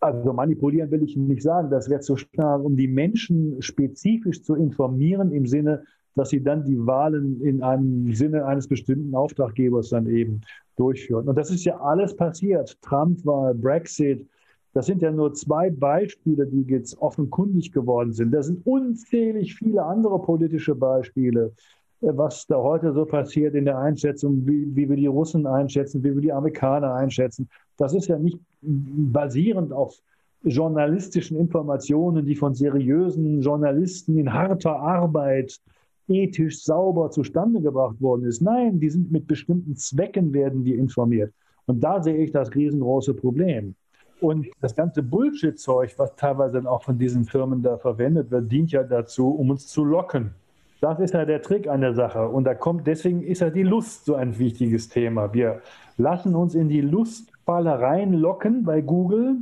Also manipulieren will ich nicht sagen, das wäre zu stark, um die Menschen spezifisch zu informieren im Sinne, dass sie dann die Wahlen in einem Sinne eines bestimmten Auftraggebers dann eben durchführen. Und das ist ja alles passiert. Trump-Wahl, Brexit, das sind ja nur zwei Beispiele, die jetzt offenkundig geworden sind. Das sind unzählig viele andere politische Beispiele, äh, was da heute so passiert in der Einschätzung, wie, wie wir die Russen einschätzen, wie wir die Amerikaner einschätzen. Das ist ja nicht basierend auf journalistischen Informationen, die von seriösen Journalisten in harter Arbeit ethisch sauber zustande gebracht worden ist. Nein, die sind mit bestimmten Zwecken werden die informiert. Und da sehe ich das riesengroße Problem. Und das ganze Bullshit-Zeug, was teilweise dann auch von diesen Firmen da verwendet wird, dient ja dazu, um uns zu locken. Das ist ja der Trick an der Sache. Und da kommt, deswegen ist ja die Lust so ein wichtiges Thema. Wir lassen uns in die Lustfalle reinlocken bei Google.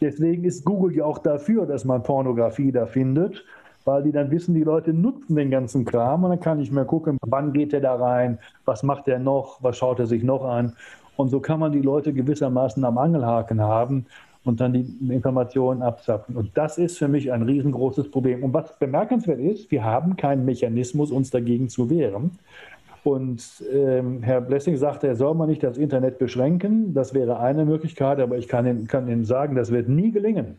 Deswegen ist Google ja auch dafür, dass man Pornografie da findet weil die dann wissen, die Leute nutzen den ganzen Kram und dann kann ich mir gucken, wann geht der da rein, was macht der noch, was schaut er sich noch an. Und so kann man die Leute gewissermaßen am Angelhaken haben und dann die Informationen abzapfen. Und das ist für mich ein riesengroßes Problem. Und was bemerkenswert ist, wir haben keinen Mechanismus, uns dagegen zu wehren. Und ähm, Herr Blessing sagte, er soll mal nicht das Internet beschränken. Das wäre eine Möglichkeit, aber ich kann Ihnen, kann Ihnen sagen, das wird nie gelingen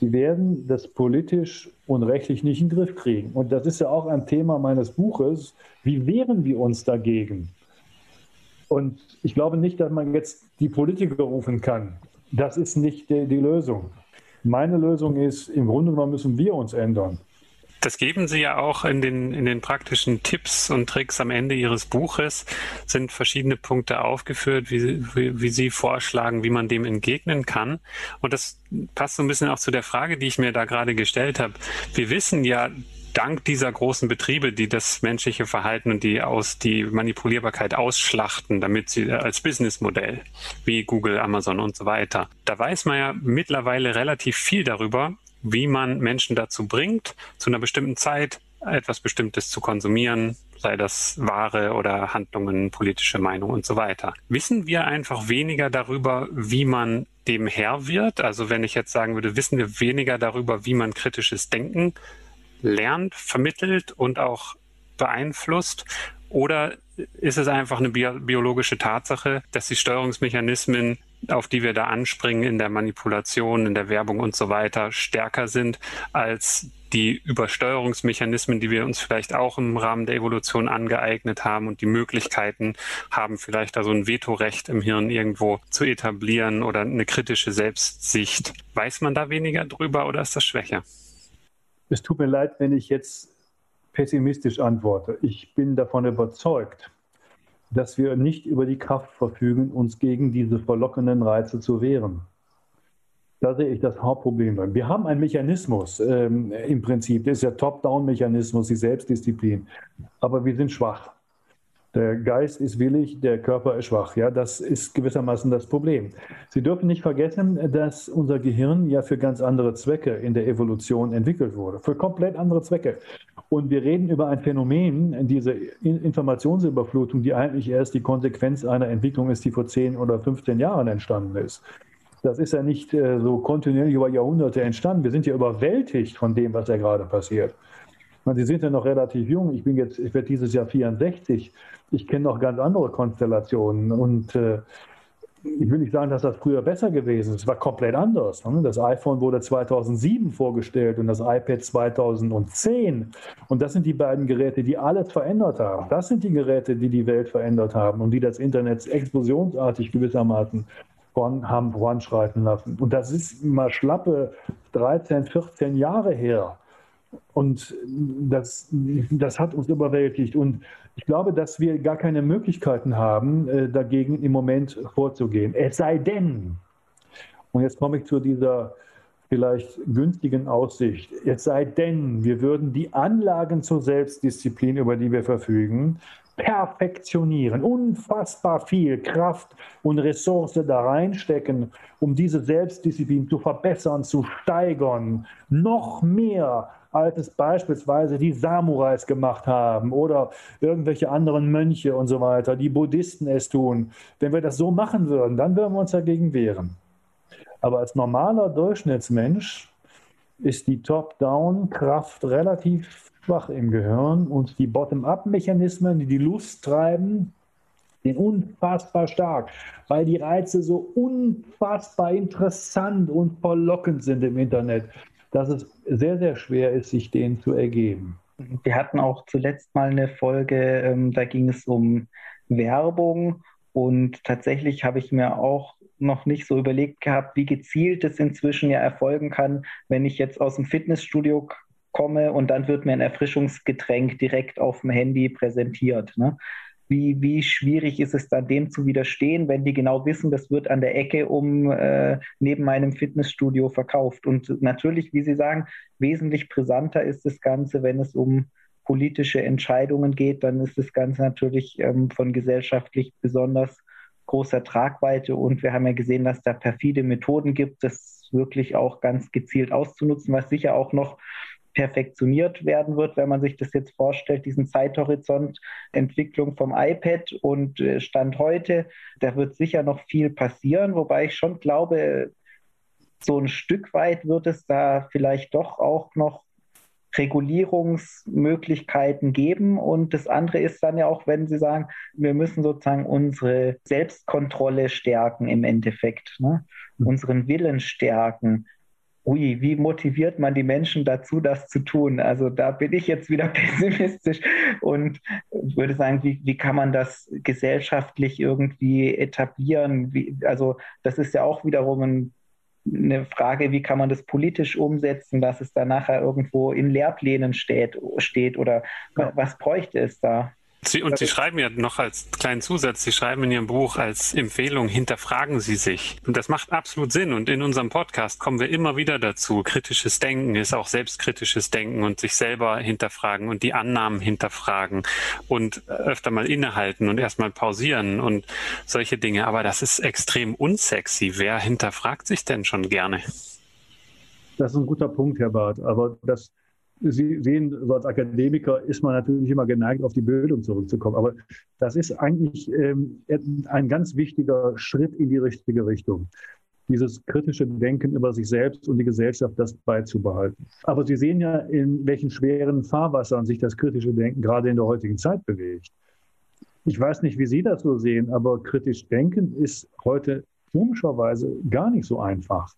Sie werden das politisch und rechtlich nicht in den Griff kriegen. Und das ist ja auch ein Thema meines Buches. Wie wehren wir uns dagegen? Und ich glaube nicht, dass man jetzt die Politiker rufen kann. Das ist nicht die, die Lösung. Meine Lösung ist, im Grunde genommen müssen wir uns ändern. Das geben Sie ja auch in den, in den praktischen Tipps und Tricks am Ende Ihres Buches, sind verschiedene Punkte aufgeführt, wie, wie, wie, Sie vorschlagen, wie man dem entgegnen kann. Und das passt so ein bisschen auch zu der Frage, die ich mir da gerade gestellt habe. Wir wissen ja, dank dieser großen Betriebe, die das menschliche Verhalten und die aus die Manipulierbarkeit ausschlachten, damit sie als Businessmodell wie Google, Amazon und so weiter. Da weiß man ja mittlerweile relativ viel darüber, wie man Menschen dazu bringt, zu einer bestimmten Zeit etwas Bestimmtes zu konsumieren, sei das Ware oder Handlungen, politische Meinung und so weiter. Wissen wir einfach weniger darüber, wie man dem Herr wird? Also wenn ich jetzt sagen würde, wissen wir weniger darüber, wie man kritisches Denken lernt, vermittelt und auch beeinflusst? Oder ist es einfach eine biologische Tatsache, dass die Steuerungsmechanismen auf die wir da anspringen in der Manipulation, in der Werbung und so weiter, stärker sind als die Übersteuerungsmechanismen, die wir uns vielleicht auch im Rahmen der Evolution angeeignet haben und die Möglichkeiten haben, vielleicht da so ein Vetorecht im Hirn irgendwo zu etablieren oder eine kritische Selbstsicht. Weiß man da weniger drüber oder ist das schwächer? Es tut mir leid, wenn ich jetzt pessimistisch antworte. Ich bin davon überzeugt, dass wir nicht über die Kraft verfügen, uns gegen diese verlockenden Reize zu wehren. Da sehe ich das Hauptproblem. Wir haben einen Mechanismus ähm, im Prinzip, das ist der Top-Down-Mechanismus, die Selbstdisziplin, aber wir sind schwach. Der Geist ist willig, der Körper ist schwach. Ja, das ist gewissermaßen das Problem. Sie dürfen nicht vergessen, dass unser Gehirn ja für ganz andere Zwecke in der Evolution entwickelt wurde, für komplett andere Zwecke. Und wir reden über ein Phänomen, diese Informationsüberflutung, die eigentlich erst die Konsequenz einer Entwicklung ist, die vor 10 oder 15 Jahren entstanden ist. Das ist ja nicht äh, so kontinuierlich über Jahrhunderte entstanden. Wir sind ja überwältigt von dem, was ja gerade passiert. Und Sie sind ja noch relativ jung. Ich bin jetzt, ich werde dieses Jahr 64 ich kenne noch ganz andere Konstellationen und äh, ich will nicht sagen, dass das früher besser gewesen ist. Es war komplett anders. Ne? Das iPhone wurde 2007 vorgestellt und das iPad 2010. Und das sind die beiden Geräte, die alles verändert haben. Das sind die Geräte, die die Welt verändert haben und die das Internet explosionsartig gewissermaßen haben voranschreiten lassen. Und das ist mal schlappe 13, 14 Jahre her. Und das, das hat uns überwältigt. Und ich glaube, dass wir gar keine Möglichkeiten haben, äh, dagegen im Moment vorzugehen. Es sei denn, und jetzt komme ich zu dieser vielleicht günstigen Aussicht, es sei denn, wir würden die Anlagen zur Selbstdisziplin, über die wir verfügen, perfektionieren, unfassbar viel Kraft und Ressource da reinstecken, um diese Selbstdisziplin zu verbessern, zu steigern, noch mehr als es beispielsweise die Samurais gemacht haben oder irgendwelche anderen Mönche und so weiter, die Buddhisten es tun. Wenn wir das so machen würden, dann würden wir uns dagegen wehren. Aber als normaler Durchschnittsmensch ist die Top-Down-Kraft relativ schwach im Gehirn und die Bottom-up-Mechanismen, die die Lust treiben, sind unfassbar stark, weil die Reize so unfassbar interessant und verlockend sind im Internet dass es sehr, sehr schwer ist, sich denen zu ergeben. Wir hatten auch zuletzt mal eine Folge, ähm, da ging es um Werbung und tatsächlich habe ich mir auch noch nicht so überlegt gehabt, wie gezielt es inzwischen ja erfolgen kann, wenn ich jetzt aus dem Fitnessstudio komme und dann wird mir ein Erfrischungsgetränk direkt auf dem Handy präsentiert. Ne? Wie, wie schwierig ist es dann dem zu widerstehen, wenn die genau wissen, das wird an der Ecke um äh, neben meinem Fitnessstudio verkauft. Und natürlich, wie Sie sagen, wesentlich brisanter ist das Ganze, wenn es um politische Entscheidungen geht, dann ist das Ganze natürlich ähm, von gesellschaftlich besonders großer Tragweite. Und wir haben ja gesehen, dass da perfide Methoden gibt, das wirklich auch ganz gezielt auszunutzen, was sicher auch noch perfektioniert werden wird, wenn man sich das jetzt vorstellt, diesen Zeithorizont Entwicklung vom iPad und äh, Stand heute, da wird sicher noch viel passieren, wobei ich schon glaube, so ein Stück weit wird es da vielleicht doch auch noch Regulierungsmöglichkeiten geben. Und das andere ist dann ja auch, wenn Sie sagen, wir müssen sozusagen unsere Selbstkontrolle stärken im Endeffekt, ne? unseren Willen stärken ui, wie motiviert man die Menschen dazu, das zu tun? Also da bin ich jetzt wieder pessimistisch und würde sagen, wie, wie kann man das gesellschaftlich irgendwie etablieren? Wie, also das ist ja auch wiederum ein, eine Frage, wie kann man das politisch umsetzen, dass es da nachher irgendwo in Lehrplänen steht, steht oder ja. was bräuchte es da? Sie, und Sie schreiben ja noch als kleinen Zusatz, Sie schreiben in Ihrem Buch als Empfehlung, hinterfragen Sie sich. Und das macht absolut Sinn. Und in unserem Podcast kommen wir immer wieder dazu. Kritisches Denken ist auch selbstkritisches Denken und sich selber hinterfragen und die Annahmen hinterfragen und öfter mal innehalten und erstmal pausieren und solche Dinge. Aber das ist extrem unsexy. Wer hinterfragt sich denn schon gerne? Das ist ein guter Punkt, Herr Barth. Aber das Sie sehen, so als Akademiker ist man natürlich immer geneigt, auf die Bildung zurückzukommen. Aber das ist eigentlich ähm, ein ganz wichtiger Schritt in die richtige Richtung. Dieses kritische Denken über sich selbst und die Gesellschaft, das beizubehalten. Aber Sie sehen ja, in welchen schweren Fahrwassern sich das kritische Denken gerade in der heutigen Zeit bewegt. Ich weiß nicht, wie Sie das so sehen, aber kritisch denken ist heute komischerweise gar nicht so einfach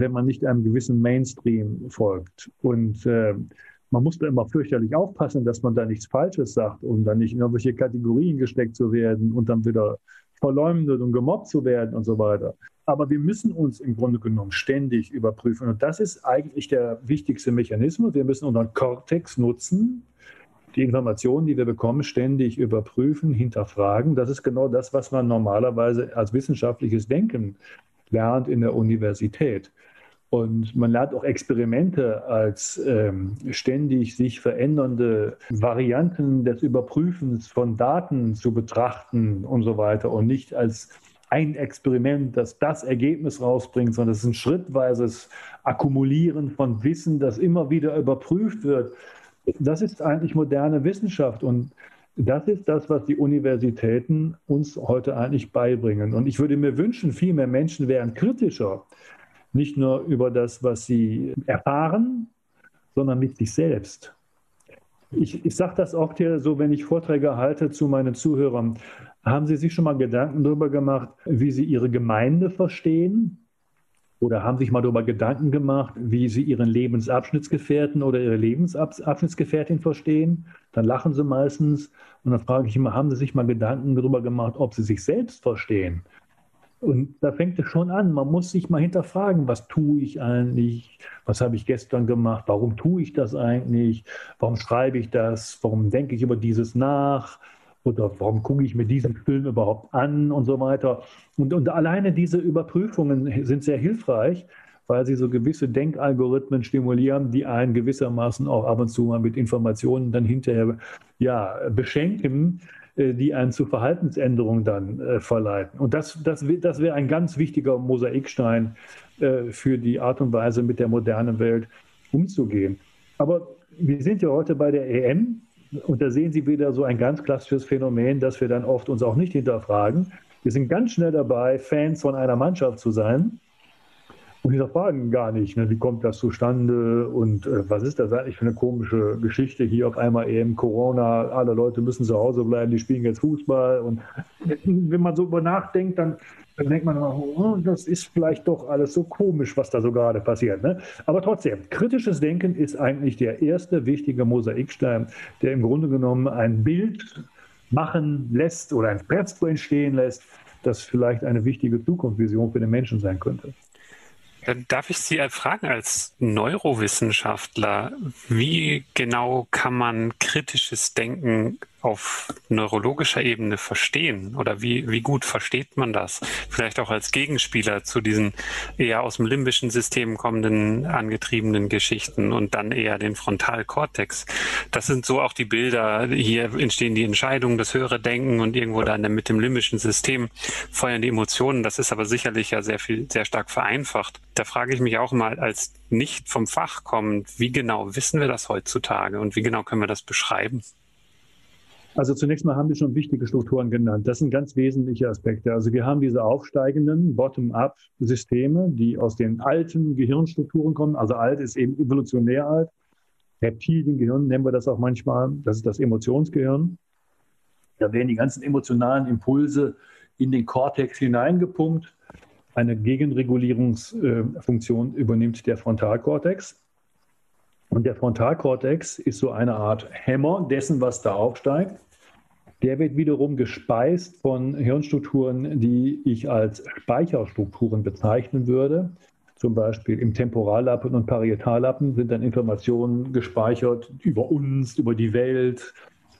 wenn man nicht einem gewissen Mainstream folgt. Und äh, man muss da immer fürchterlich aufpassen, dass man da nichts Falsches sagt, um dann nicht in irgendwelche Kategorien gesteckt zu werden und dann wieder verleumdet und gemobbt zu werden und so weiter. Aber wir müssen uns im Grunde genommen ständig überprüfen. Und das ist eigentlich der wichtigste Mechanismus. Wir müssen unseren Kortex nutzen, die Informationen, die wir bekommen, ständig überprüfen, hinterfragen. Das ist genau das, was man normalerweise als wissenschaftliches Denken lernt in der Universität. Und man lernt auch Experimente als ähm, ständig sich verändernde Varianten des Überprüfens von Daten zu betrachten und so weiter und nicht als ein Experiment, das das Ergebnis rausbringt, sondern es ist ein schrittweises Akkumulieren von Wissen, das immer wieder überprüft wird. Das ist eigentlich moderne Wissenschaft und das ist das, was die Universitäten uns heute eigentlich beibringen. Und ich würde mir wünschen, viel mehr Menschen wären kritischer, nicht nur über das, was sie erfahren, sondern mit sich selbst. Ich, ich sage das oft hier so, wenn ich Vorträge halte zu meinen Zuhörern. Haben Sie sich schon mal Gedanken darüber gemacht, wie Sie Ihre Gemeinde verstehen? Oder haben sich mal darüber Gedanken gemacht, wie sie ihren Lebensabschnittsgefährten oder ihre Lebensabschnittsgefährtin verstehen? Dann lachen sie meistens. Und dann frage ich immer, haben sie sich mal Gedanken darüber gemacht, ob sie sich selbst verstehen? Und da fängt es schon an. Man muss sich mal hinterfragen, was tue ich eigentlich? Was habe ich gestern gemacht? Warum tue ich das eigentlich? Warum schreibe ich das? Warum denke ich über dieses nach? oder warum gucke ich mir diesen Film überhaupt an und so weiter. Und, und alleine diese Überprüfungen sind sehr hilfreich, weil sie so gewisse Denkalgorithmen stimulieren, die einen gewissermaßen auch ab und zu mal mit Informationen dann hinterher ja, beschenken, die einen zu Verhaltensänderungen dann äh, verleiten. Und das, das, das wäre ein ganz wichtiger Mosaikstein äh, für die Art und Weise, mit der modernen Welt umzugehen. Aber wir sind ja heute bei der EM und da sehen Sie wieder so ein ganz klassisches Phänomen, dass wir dann oft uns auch nicht hinterfragen. Wir sind ganz schnell dabei, Fans von einer Mannschaft zu sein und hinterfragen gar nicht, ne, wie kommt das zustande und äh, was ist das eigentlich für eine komische Geschichte hier auf einmal eben Corona, alle Leute müssen zu Hause bleiben, die spielen jetzt Fußball und wenn man so über nachdenkt, dann dann denkt man immer, oh, das ist vielleicht doch alles so komisch, was da so gerade passiert. Ne? Aber trotzdem, kritisches Denken ist eigentlich der erste wichtige Mosaikstein, der im Grunde genommen ein Bild machen lässt oder ein Fresko entstehen lässt, das vielleicht eine wichtige Zukunftsvision für den Menschen sein könnte. Dann darf ich Sie fragen als Neurowissenschaftler, wie genau kann man kritisches Denken auf neurologischer Ebene verstehen? Oder wie, wie gut versteht man das? Vielleicht auch als Gegenspieler zu diesen eher aus dem limbischen System kommenden angetriebenen Geschichten und dann eher den Frontalkortex. Das sind so auch die Bilder. Hier entstehen die Entscheidungen, das höhere Denken und irgendwo dann mit dem limbischen System feuern die Emotionen. Das ist aber sicherlich ja sehr viel, sehr stark vereinfacht. Da frage ich mich auch mal als nicht vom Fach kommend, wie genau wissen wir das heutzutage und wie genau können wir das beschreiben? Also zunächst mal haben wir schon wichtige Strukturen genannt. Das sind ganz wesentliche Aspekte. Also wir haben diese aufsteigenden Bottom-up-Systeme, die aus den alten Gehirnstrukturen kommen. Also alt ist eben evolutionär alt. Reptiliengehirn nennen wir das auch manchmal. Das ist das Emotionsgehirn. Da werden die ganzen emotionalen Impulse in den Kortex hineingepumpt. Eine Gegenregulierungsfunktion übernimmt der Frontalkortex. Und der Frontalkortex ist so eine Art Hämmer dessen, was da aufsteigt. Der wird wiederum gespeist von Hirnstrukturen, die ich als Speicherstrukturen bezeichnen würde. Zum Beispiel im Temporallappen und Parietallappen sind dann Informationen gespeichert über uns, über die Welt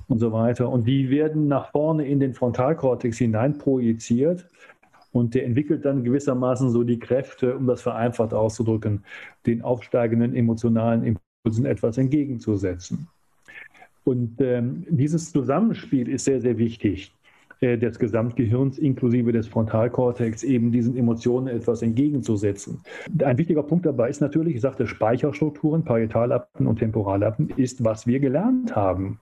und so weiter. Und die werden nach vorne in den Frontalkortex hinein projiziert. Und der entwickelt dann gewissermaßen so die Kräfte, um das vereinfacht auszudrücken, den aufsteigenden emotionalen Impulsen etwas entgegenzusetzen. Und ähm, dieses Zusammenspiel ist sehr, sehr wichtig äh, des Gesamtgehirns inklusive des Frontalkortex eben diesen Emotionen etwas entgegenzusetzen. Ein wichtiger Punkt dabei ist natürlich, ich sagte Speicherstrukturen, Parietallappen und Temporallappen, ist, was wir gelernt haben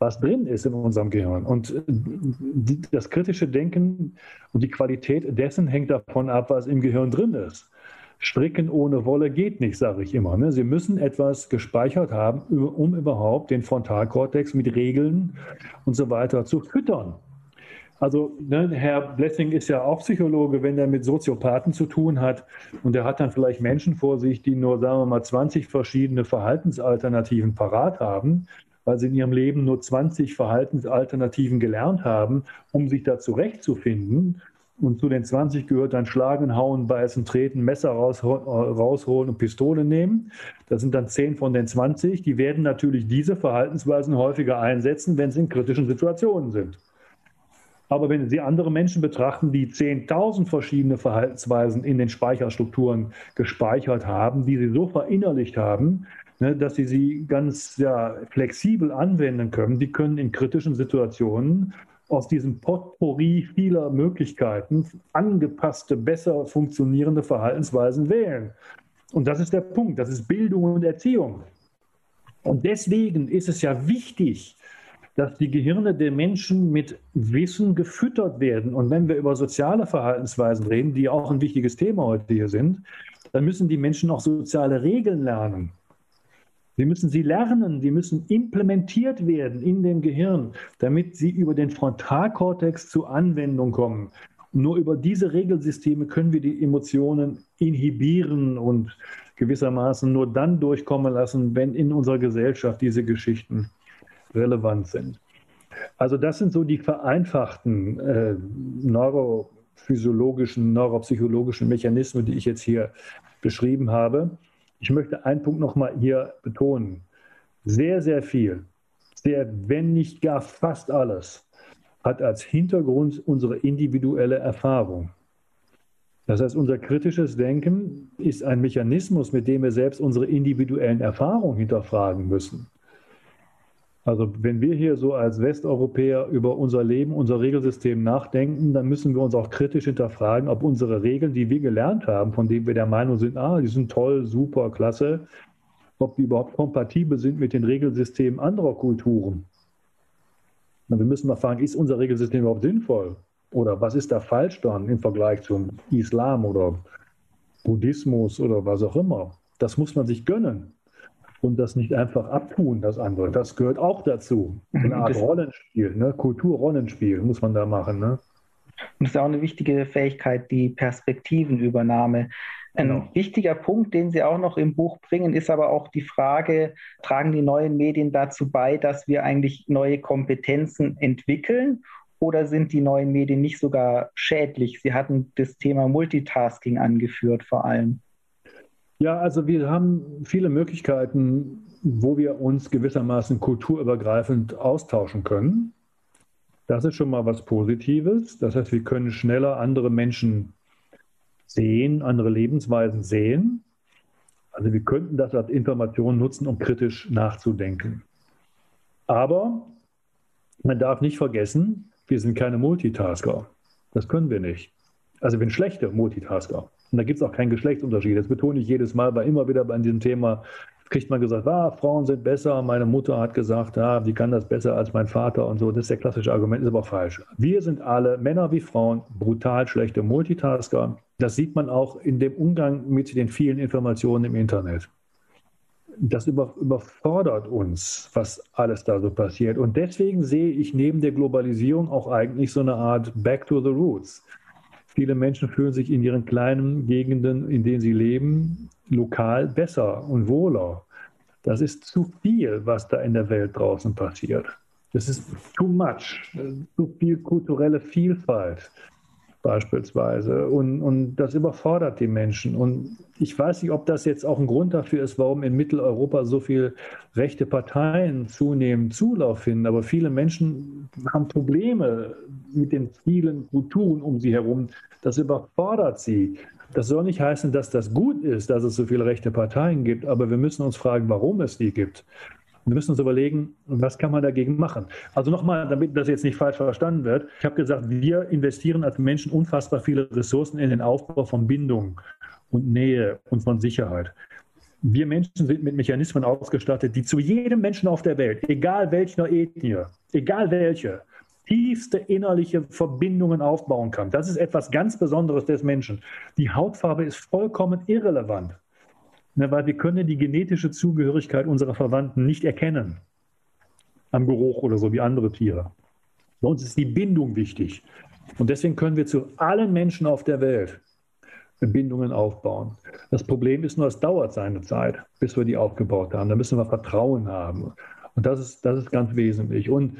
was drin ist in unserem Gehirn. Und äh, das kritische Denken und die Qualität dessen hängt davon ab, was im Gehirn drin ist. Stricken ohne Wolle geht nicht, sage ich immer. Ne? Sie müssen etwas gespeichert haben, um überhaupt den Frontalkortex mit Regeln und so weiter zu füttern. Also ne, Herr Blessing ist ja auch Psychologe, wenn er mit Soziopathen zu tun hat und er hat dann vielleicht Menschen vor sich, die nur, sagen wir mal, 20 verschiedene Verhaltensalternativen parat haben, weil sie in ihrem Leben nur 20 Verhaltensalternativen gelernt haben, um sich da zurechtzufinden und zu den 20 gehört dann Schlagen, Hauen, Beißen, Treten, Messer rausholen und Pistole nehmen. Das sind dann 10 von den 20. Die werden natürlich diese Verhaltensweisen häufiger einsetzen, wenn sie in kritischen Situationen sind. Aber wenn Sie andere Menschen betrachten, die 10.000 verschiedene Verhaltensweisen in den Speicherstrukturen gespeichert haben, die sie so verinnerlicht haben, ne, dass sie sie ganz ja, flexibel anwenden können, die können in kritischen Situationen aus diesem Potpourri vieler Möglichkeiten angepasste, besser funktionierende Verhaltensweisen wählen. Und das ist der Punkt, das ist Bildung und Erziehung. Und deswegen ist es ja wichtig, dass die Gehirne der Menschen mit Wissen gefüttert werden. Und wenn wir über soziale Verhaltensweisen reden, die auch ein wichtiges Thema heute hier sind, dann müssen die Menschen auch soziale Regeln lernen. Sie müssen sie lernen, sie müssen implementiert werden in dem Gehirn, damit sie über den Frontalkortex zur Anwendung kommen. nur über diese Regelsysteme können wir die Emotionen inhibieren und gewissermaßen nur dann durchkommen lassen, wenn in unserer Gesellschaft diese Geschichten relevant sind. Also das sind so die vereinfachten äh, neurophysiologischen, neuropsychologischen Mechanismen, die ich jetzt hier beschrieben habe. Ich möchte einen Punkt nochmal hier betonen. Sehr, sehr viel, sehr, wenn nicht gar fast alles, hat als Hintergrund unsere individuelle Erfahrung. Das heißt, unser kritisches Denken ist ein Mechanismus, mit dem wir selbst unsere individuellen Erfahrungen hinterfragen müssen. Also wenn wir hier so als Westeuropäer über unser Leben, unser Regelsystem nachdenken, dann müssen wir uns auch kritisch hinterfragen, ob unsere Regeln, die wir gelernt haben, von denen wir der Meinung sind, ah, die sind toll, super, klasse, ob die überhaupt kompatibel sind mit den Regelsystemen anderer Kulturen. Und wir müssen mal fragen, ist unser Regelsystem überhaupt sinnvoll? Oder was ist da falsch dann im Vergleich zum Islam oder Buddhismus oder was auch immer? Das muss man sich gönnen und das nicht einfach abtun, das andere. Das gehört auch dazu. Eine Art Rollenspiel, ne? Kulturrollenspiel muss man da machen. Ne? Und das ist auch eine wichtige Fähigkeit, die Perspektivenübernahme. Ein genau. wichtiger Punkt, den Sie auch noch im Buch bringen, ist aber auch die Frage, tragen die neuen Medien dazu bei, dass wir eigentlich neue Kompetenzen entwickeln oder sind die neuen Medien nicht sogar schädlich? Sie hatten das Thema Multitasking angeführt vor allem. Ja, also wir haben viele Möglichkeiten, wo wir uns gewissermaßen kulturübergreifend austauschen können. Das ist schon mal was Positives. Das heißt, wir können schneller andere Menschen sehen, andere Lebensweisen sehen. Also wir könnten das als Information nutzen, um kritisch nachzudenken. Aber man darf nicht vergessen, wir sind keine Multitasker. Das können wir nicht. Also wir sind schlechte Multitasker. Und da gibt es auch keinen Geschlechtsunterschied. Das betone ich jedes Mal, weil immer wieder bei diesem Thema kriegt man gesagt, ah, Frauen sind besser. Meine Mutter hat gesagt, ah, die kann das besser als mein Vater und so. Das ist der klassische Argument, ist aber falsch. Wir sind alle, Männer wie Frauen, brutal schlechte Multitasker. Das sieht man auch in dem Umgang mit den vielen Informationen im Internet. Das über, überfordert uns, was alles da so passiert. Und deswegen sehe ich neben der Globalisierung auch eigentlich so eine Art Back to the Roots Viele Menschen fühlen sich in ihren kleinen Gegenden, in denen sie leben, lokal besser und wohler. Das ist zu viel, was da in der Welt draußen passiert. Das ist too much, zu viel kulturelle Vielfalt beispielsweise. Und, und das überfordert die Menschen. Und ich weiß nicht, ob das jetzt auch ein Grund dafür ist, warum in Mitteleuropa so viele rechte Parteien zunehmend Zulauf finden. Aber viele Menschen haben Probleme mit den vielen Kulturen um sie herum. Das überfordert sie. Das soll nicht heißen, dass das gut ist, dass es so viele rechte Parteien gibt, aber wir müssen uns fragen, warum es die gibt. Wir müssen uns überlegen, was kann man dagegen machen. Also nochmal, damit das jetzt nicht falsch verstanden wird. Ich habe gesagt, wir investieren als Menschen unfassbar viele Ressourcen in den Aufbau von Bindung und Nähe und von Sicherheit. Wir Menschen sind mit Mechanismen ausgestattet, die zu jedem Menschen auf der Welt, egal welcher Ethnie, egal welche, tiefste innerliche Verbindungen aufbauen kann. Das ist etwas ganz Besonderes des Menschen. Die Hautfarbe ist vollkommen irrelevant. Ne, weil wir können die genetische Zugehörigkeit unserer Verwandten nicht erkennen. Am Geruch oder so wie andere Tiere. Bei uns ist die Bindung wichtig. Und deswegen können wir zu allen Menschen auf der Welt Bindungen aufbauen. Das Problem ist nur, es dauert seine Zeit, bis wir die aufgebaut haben. Da müssen wir Vertrauen haben. Und das ist, das ist ganz wesentlich. Und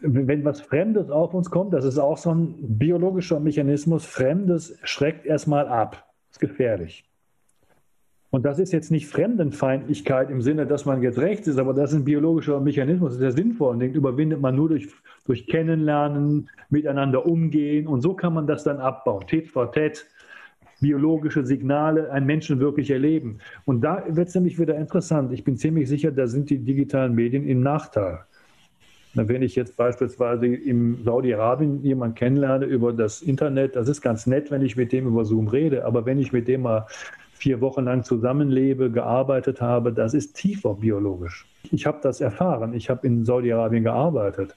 wenn was Fremdes auf uns kommt, das ist auch so ein biologischer Mechanismus, Fremdes schreckt erstmal ab. Das ist gefährlich. Und das ist jetzt nicht Fremdenfeindlichkeit im Sinne, dass man jetzt rechts ist, aber das ist ein biologischer Mechanismus, der sinnvoll und den überwindet man nur durch, durch Kennenlernen, miteinander umgehen und so kann man das dann abbauen. Tet for Tet, biologische Signale, ein Menschen wirklich erleben. Und da wird es nämlich wieder interessant. Ich bin ziemlich sicher, da sind die digitalen Medien im Nachteil. Wenn ich jetzt beispielsweise im Saudi-Arabien jemanden kennenlerne über das Internet, das ist ganz nett, wenn ich mit dem über Zoom rede, aber wenn ich mit dem mal vier Wochen lang zusammenlebe, gearbeitet habe, das ist tiefer biologisch. Ich habe das erfahren. Ich habe in Saudi-Arabien gearbeitet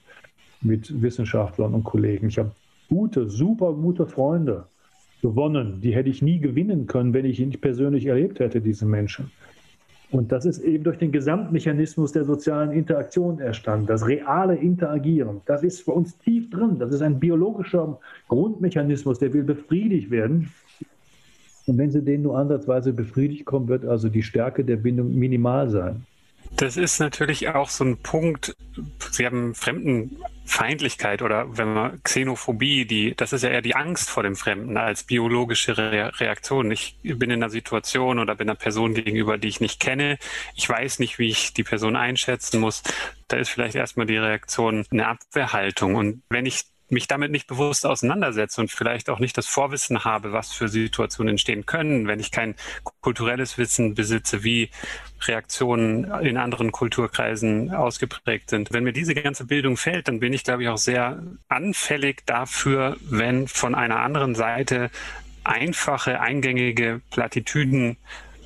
mit Wissenschaftlern und Kollegen. Ich habe gute, super gute Freunde gewonnen. Die hätte ich nie gewinnen können, wenn ich ihn nicht persönlich erlebt hätte, diese Menschen. Und das ist eben durch den Gesamtmechanismus der sozialen Interaktion erstanden, das reale Interagieren. Das ist für uns tief drin. Das ist ein biologischer Grundmechanismus, der will befriedigt werden. Und wenn sie den nur ansatzweise befriedigt kommen, wird also die Stärke der Bindung minimal sein. Das ist natürlich auch so ein Punkt. Sie haben Fremdenfeindlichkeit oder wenn man Xenophobie, die, das ist ja eher die Angst vor dem Fremden als biologische Re Reaktion. Ich bin in einer Situation oder bin einer Person gegenüber, die ich nicht kenne. Ich weiß nicht, wie ich die Person einschätzen muss. Da ist vielleicht erstmal die Reaktion eine Abwehrhaltung. Und wenn ich mich damit nicht bewusst auseinandersetze und vielleicht auch nicht das Vorwissen habe, was für Situationen entstehen können, wenn ich kein kulturelles Wissen besitze, wie Reaktionen in anderen Kulturkreisen ausgeprägt sind. Wenn mir diese ganze Bildung fällt, dann bin ich, glaube ich, auch sehr anfällig dafür, wenn von einer anderen Seite einfache, eingängige Plattitüden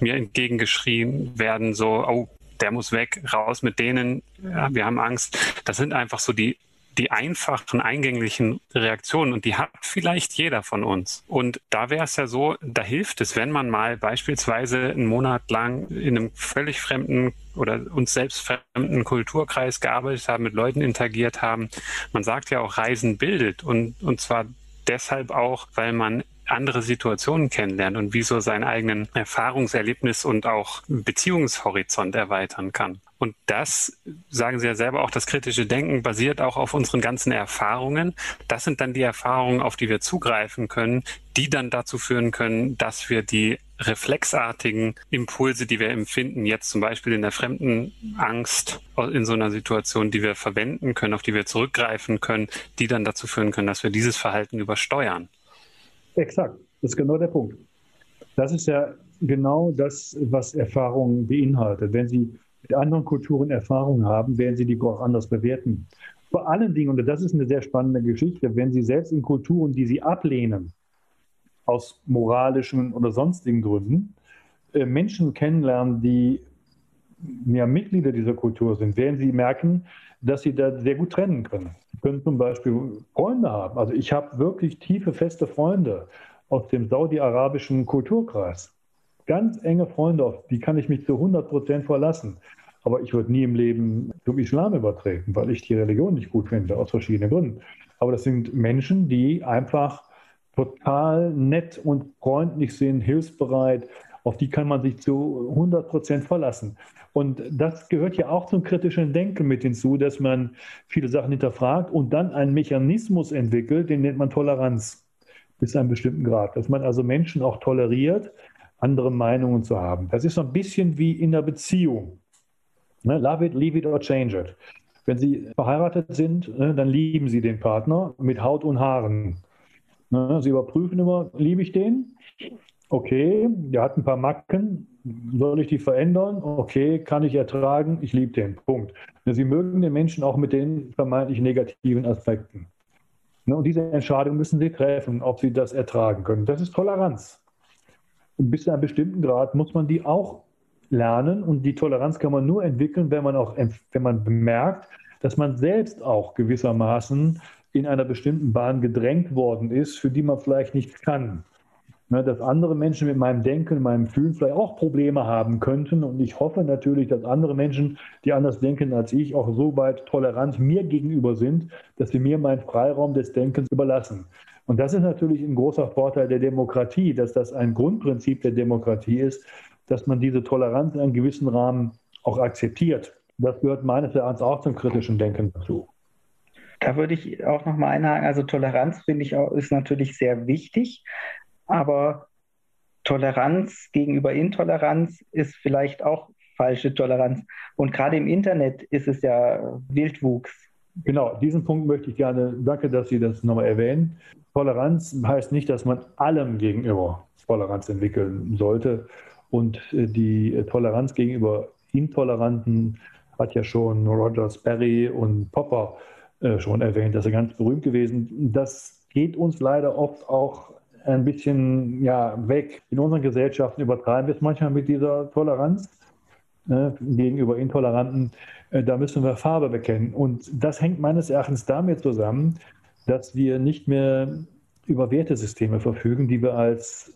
mir entgegengeschrien werden, so, oh, der muss weg, raus mit denen, ja, wir haben Angst. Das sind einfach so die die einfachen, eingänglichen Reaktionen und die hat vielleicht jeder von uns. Und da wäre es ja so, da hilft es, wenn man mal beispielsweise einen Monat lang in einem völlig fremden oder uns selbst fremden Kulturkreis gearbeitet haben, mit Leuten interagiert haben. Man sagt ja auch, Reisen bildet und, und zwar deshalb auch, weil man andere Situationen kennenlernt und wie so seinen eigenen Erfahrungserlebnis und auch Beziehungshorizont erweitern kann. Und das, sagen Sie ja selber, auch das kritische Denken basiert auch auf unseren ganzen Erfahrungen. Das sind dann die Erfahrungen, auf die wir zugreifen können, die dann dazu führen können, dass wir die reflexartigen Impulse, die wir empfinden, jetzt zum Beispiel in der fremden Angst in so einer Situation, die wir verwenden können, auf die wir zurückgreifen können, die dann dazu führen können, dass wir dieses Verhalten übersteuern. Exakt, das ist genau der Punkt. Das ist ja genau das, was Erfahrung beinhaltet. Wenn Sie mit anderen Kulturen Erfahrung haben, werden Sie die auch anders bewerten. Vor allen Dingen, und das ist eine sehr spannende Geschichte, wenn Sie selbst in Kulturen, die Sie ablehnen, aus moralischen oder sonstigen Gründen, äh, Menschen kennenlernen, die ja, Mitglieder dieser Kultur sind, werden Sie merken, dass Sie da sehr gut trennen können. Sie können zum Beispiel Freunde haben. Also ich habe wirklich tiefe, feste Freunde aus dem saudi-arabischen Kulturkreis. Ganz enge Freunde, auf die kann ich mich zu 100 Prozent verlassen. Aber ich würde nie im Leben zum Islam übertreten, weil ich die Religion nicht gut finde, aus verschiedenen Gründen. Aber das sind Menschen, die einfach total nett und freundlich sind, hilfsbereit, auf die kann man sich zu 100 Prozent verlassen. Und das gehört ja auch zum kritischen Denken mit hinzu, dass man viele Sachen hinterfragt und dann einen Mechanismus entwickelt, den nennt man Toleranz bis zu einem bestimmten Grad. Dass man also Menschen auch toleriert, andere Meinungen zu haben. Das ist so ein bisschen wie in der Beziehung. Ne? Love it, leave it or change it. Wenn Sie verheiratet sind, ne, dann lieben Sie den Partner mit Haut und Haaren. Ne? Sie überprüfen immer, liebe ich den? Okay, der hat ein paar Macken. Soll ich die verändern? Okay, kann ich ertragen? Ich liebe den. Punkt. Sie mögen den Menschen auch mit den vermeintlich negativen Aspekten. Und diese Entscheidung müssen Sie treffen, ob Sie das ertragen können. Das ist Toleranz. Bis zu einem bestimmten Grad muss man die auch lernen und die Toleranz kann man nur entwickeln, wenn man auch, wenn man bemerkt, dass man selbst auch gewissermaßen in einer bestimmten Bahn gedrängt worden ist, für die man vielleicht nichts kann. Ne, dass andere Menschen mit meinem Denken, meinem Fühlen vielleicht auch Probleme haben könnten. Und ich hoffe natürlich, dass andere Menschen, die anders denken als ich, auch so weit tolerant mir gegenüber sind, dass sie mir meinen Freiraum des Denkens überlassen. Und das ist natürlich ein großer Vorteil der Demokratie, dass das ein Grundprinzip der Demokratie ist, dass man diese Toleranz in einem gewissen Rahmen auch akzeptiert. Das gehört meines Erachtens auch zum kritischen Denken dazu. Da würde ich auch noch mal einhaken. Also Toleranz finde ich auch, ist natürlich sehr wichtig, aber Toleranz gegenüber Intoleranz ist vielleicht auch falsche Toleranz. Und gerade im Internet ist es ja Wildwuchs. Genau, diesen Punkt möchte ich gerne, danke, dass Sie das nochmal erwähnen. Toleranz heißt nicht, dass man allem gegenüber Toleranz entwickeln sollte. Und äh, die Toleranz gegenüber Intoleranten hat ja schon Roger Sperry und Popper äh, schon erwähnt. Das ist ganz berühmt gewesen. Das geht uns leider oft auch ein bisschen ja, weg. In unseren Gesellschaften übertreiben wir es manchmal mit dieser Toleranz ne, gegenüber Intoleranten. Äh, da müssen wir Farbe bekennen. Und das hängt meines Erachtens damit zusammen, dass wir nicht mehr über Wertesysteme verfügen, die wir als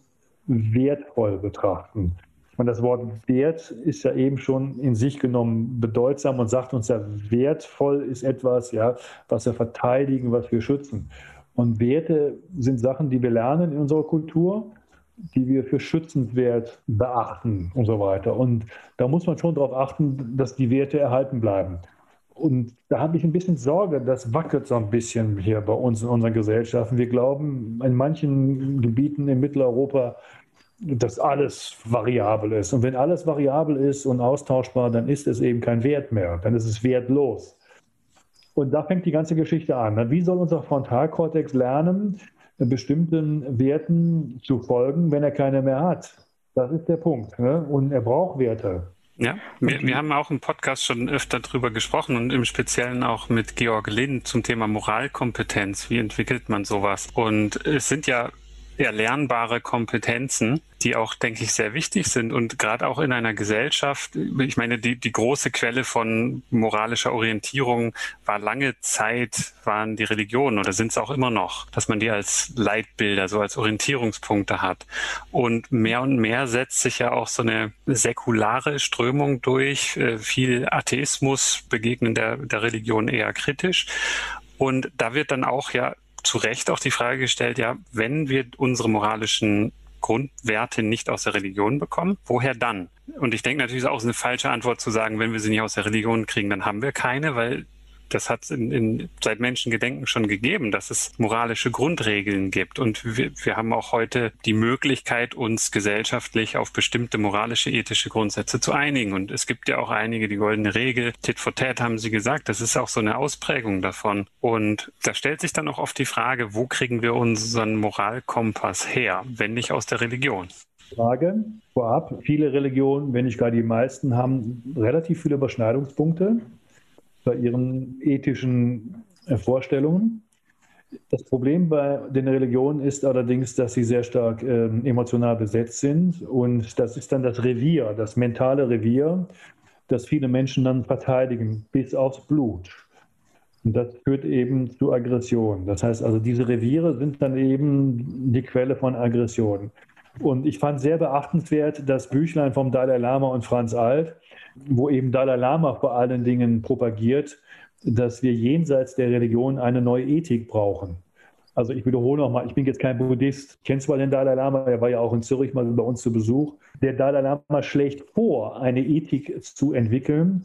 wertvoll betrachten. Und das Wort Wert ist ja eben schon in sich genommen bedeutsam und sagt uns ja, wertvoll ist etwas, ja, was wir verteidigen, was wir schützen. Und Werte sind Sachen, die wir lernen in unserer Kultur, die wir für schützenswert beachten und so weiter. Und da muss man schon darauf achten, dass die Werte erhalten bleiben. Und da habe ich ein bisschen Sorge, das wackelt so ein bisschen hier bei uns in unseren Gesellschaften. Wir glauben in manchen Gebieten in Mitteleuropa, dass alles variabel ist. Und wenn alles variabel ist und austauschbar, dann ist es eben kein Wert mehr. Dann ist es wertlos. Und da fängt die ganze Geschichte an. Wie soll unser Frontalkortex lernen, bestimmten Werten zu folgen, wenn er keine mehr hat? Das ist der Punkt. Ne? Und er braucht Werte. Ja, wir, wir haben auch im Podcast schon öfter drüber gesprochen und im Speziellen auch mit Georg Lind zum Thema Moralkompetenz. Wie entwickelt man sowas? Und es sind ja erlernbare Kompetenzen, die auch, denke ich, sehr wichtig sind. Und gerade auch in einer Gesellschaft, ich meine, die, die große Quelle von moralischer Orientierung war lange Zeit, waren die Religionen oder sind es auch immer noch, dass man die als Leitbilder, so als Orientierungspunkte hat. Und mehr und mehr setzt sich ja auch so eine säkulare Strömung durch. Äh, viel Atheismus begegnen der, der Religion eher kritisch. Und da wird dann auch ja zu Recht auch die Frage gestellt, ja, wenn wir unsere moralischen Grundwerte nicht aus der Religion bekommen, woher dann? Und ich denke natürlich ist auch eine falsche Antwort zu sagen, wenn wir sie nicht aus der Religion kriegen, dann haben wir keine, weil das hat es in, in, seit Menschengedenken schon gegeben, dass es moralische Grundregeln gibt. Und wir, wir haben auch heute die Möglichkeit, uns gesellschaftlich auf bestimmte moralische, ethische Grundsätze zu einigen. Und es gibt ja auch einige, die goldene Regel, Tit for Tat haben Sie gesagt, das ist auch so eine Ausprägung davon. Und da stellt sich dann auch oft die Frage, wo kriegen wir unseren Moralkompass her, wenn nicht aus der Religion? Frage vorab. Viele Religionen, wenn nicht gar die meisten, haben relativ viele Überschneidungspunkte bei ihren ethischen äh, Vorstellungen. Das Problem bei den Religionen ist allerdings, dass sie sehr stark äh, emotional besetzt sind. Und das ist dann das Revier, das mentale Revier, das viele Menschen dann verteidigen, bis aufs Blut. Und das führt eben zu Aggression. Das heißt also, diese Reviere sind dann eben die Quelle von Aggression. Und ich fand sehr beachtenswert das Büchlein vom Dalai Lama und Franz Alt, wo eben Dalai Lama vor allen Dingen propagiert, dass wir jenseits der Religion eine neue Ethik brauchen. Also ich wiederhole nochmal, ich bin jetzt kein Buddhist, kenne zwar den Dalai Lama, er war ja auch in Zürich mal bei uns zu Besuch. Der Dalai Lama schlägt vor, eine Ethik zu entwickeln,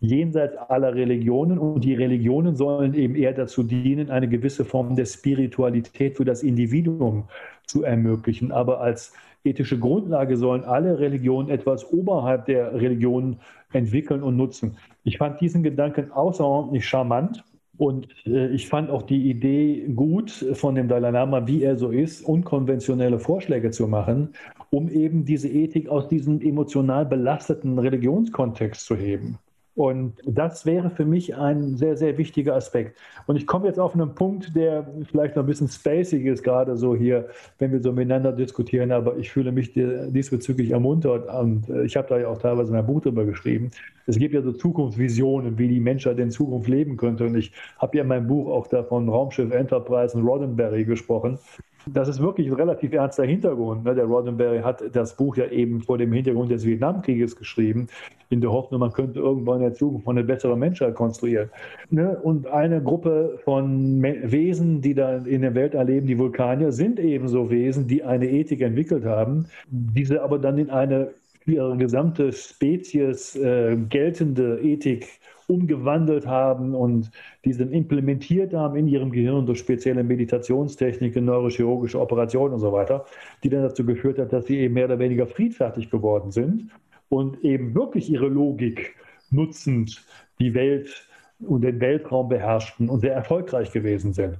jenseits aller Religionen. Und die Religionen sollen eben eher dazu dienen, eine gewisse Form der Spiritualität für das Individuum zu ermöglichen. Aber als ethische Grundlage sollen alle Religionen etwas oberhalb der Religionen entwickeln und nutzen. Ich fand diesen Gedanken außerordentlich charmant. Und äh, ich fand auch die Idee gut von dem Dalai Lama, wie er so ist, unkonventionelle Vorschläge zu machen, um eben diese Ethik aus diesem emotional belasteten Religionskontext zu heben. Und das wäre für mich ein sehr, sehr wichtiger Aspekt. Und ich komme jetzt auf einen Punkt, der vielleicht noch ein bisschen spacig ist, gerade so hier, wenn wir so miteinander diskutieren, aber ich fühle mich diesbezüglich ermuntert und äh, ich habe da ja auch teilweise mein Buch drüber geschrieben. Es gibt ja so Zukunftsvisionen, wie die Menschheit in Zukunft leben könnte. Und ich habe ja in meinem Buch auch da von Raumschiff Enterprise und Roddenberry gesprochen. Das ist wirklich ein relativ ernster Hintergrund. Ne? Der Roddenberry hat das Buch ja eben vor dem Hintergrund des Vietnamkrieges geschrieben, in der Hoffnung, man könnte irgendwann in der Zukunft eine bessere Menschheit konstruieren. Ne? Und eine Gruppe von Wesen, die da in der Welt erleben, die Vulkanier, sind ebenso Wesen, die eine Ethik entwickelt haben, diese aber dann in eine für ihre gesamte Spezies äh, geltende Ethik umgewandelt haben und diese implementiert haben in ihrem Gehirn durch spezielle Meditationstechniken, neurochirurgische Operationen und so weiter, die dann dazu geführt hat, dass sie eben mehr oder weniger friedfertig geworden sind und eben wirklich ihre Logik nutzend die Welt und den Weltraum beherrschten und sehr erfolgreich gewesen sind.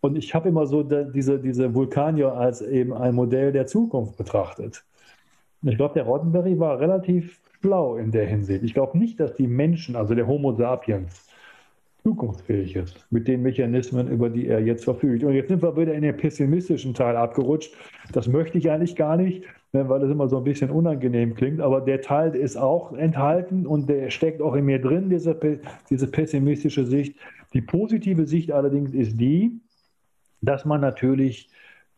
Und ich habe immer so diese, diese Vulkanier als eben ein Modell der Zukunft betrachtet. Ich glaube, der Roddenberry war relativ schlau in der Hinsicht. Ich glaube nicht, dass die Menschen, also der Homo sapiens, zukunftsfähig ist mit den Mechanismen, über die er jetzt verfügt. Und jetzt sind wir wieder in den pessimistischen Teil abgerutscht. Das möchte ich eigentlich gar nicht, ne, weil das immer so ein bisschen unangenehm klingt. Aber der Teil ist auch enthalten und der steckt auch in mir drin, diese, diese pessimistische Sicht. Die positive Sicht allerdings ist die, dass man natürlich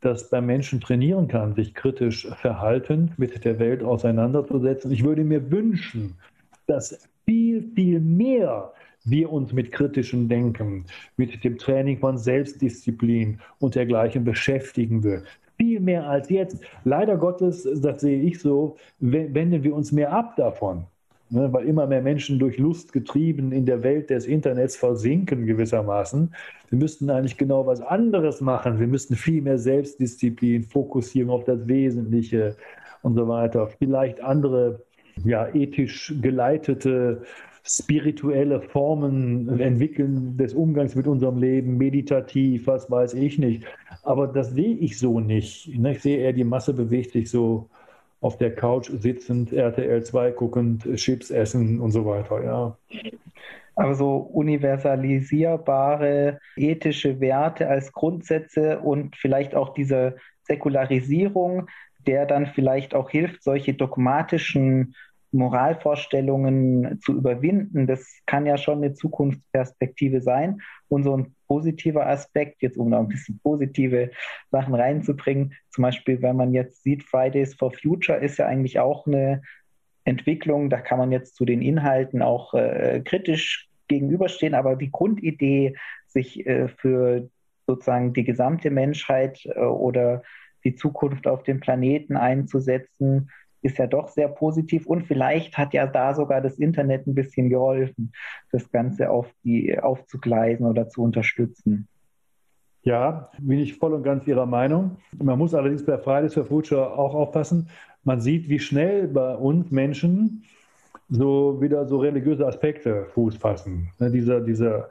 das beim Menschen trainieren kann, sich kritisch verhalten, mit der Welt auseinanderzusetzen. Ich würde mir wünschen, dass viel, viel mehr wir uns mit kritischem Denken, mit dem Training von Selbstdisziplin und dergleichen beschäftigen würden. Viel mehr als jetzt. Leider Gottes, das sehe ich so, wenden wir uns mehr ab davon. Ne, weil immer mehr Menschen durch Lust getrieben in der Welt des Internets versinken gewissermaßen. Wir müssten eigentlich genau was anderes machen. Wir müssten viel mehr Selbstdisziplin, fokussieren auf das Wesentliche und so weiter. Vielleicht andere ja, ethisch geleitete spirituelle Formen entwickeln des Umgangs mit unserem Leben, meditativ, was weiß ich nicht. Aber das sehe ich so nicht. Ne, ich sehe eher, die Masse bewegt sich so auf der Couch sitzend, RTL 2 guckend, Chips essen und so weiter, ja. Aber so universalisierbare ethische Werte als Grundsätze und vielleicht auch diese Säkularisierung, der dann vielleicht auch hilft, solche dogmatischen Moralvorstellungen zu überwinden, das kann ja schon eine Zukunftsperspektive sein. Und so ein positiver Aspekt, jetzt um da ein bisschen positive Sachen reinzubringen, zum Beispiel, wenn man jetzt sieht, Fridays for Future ist ja eigentlich auch eine Entwicklung, da kann man jetzt zu den Inhalten auch äh, kritisch gegenüberstehen, aber die Grundidee, sich äh, für sozusagen die gesamte Menschheit äh, oder die Zukunft auf dem Planeten einzusetzen, ist ja doch sehr positiv und vielleicht hat ja da sogar das Internet ein bisschen geholfen, das Ganze auf die aufzugleisen oder zu unterstützen. Ja, bin ich voll und ganz Ihrer Meinung. Man muss allerdings bei Fridays for Future auch aufpassen. Man sieht, wie schnell bei uns Menschen so wieder so religiöse Aspekte Fuß fassen. Ne, dieser, dieser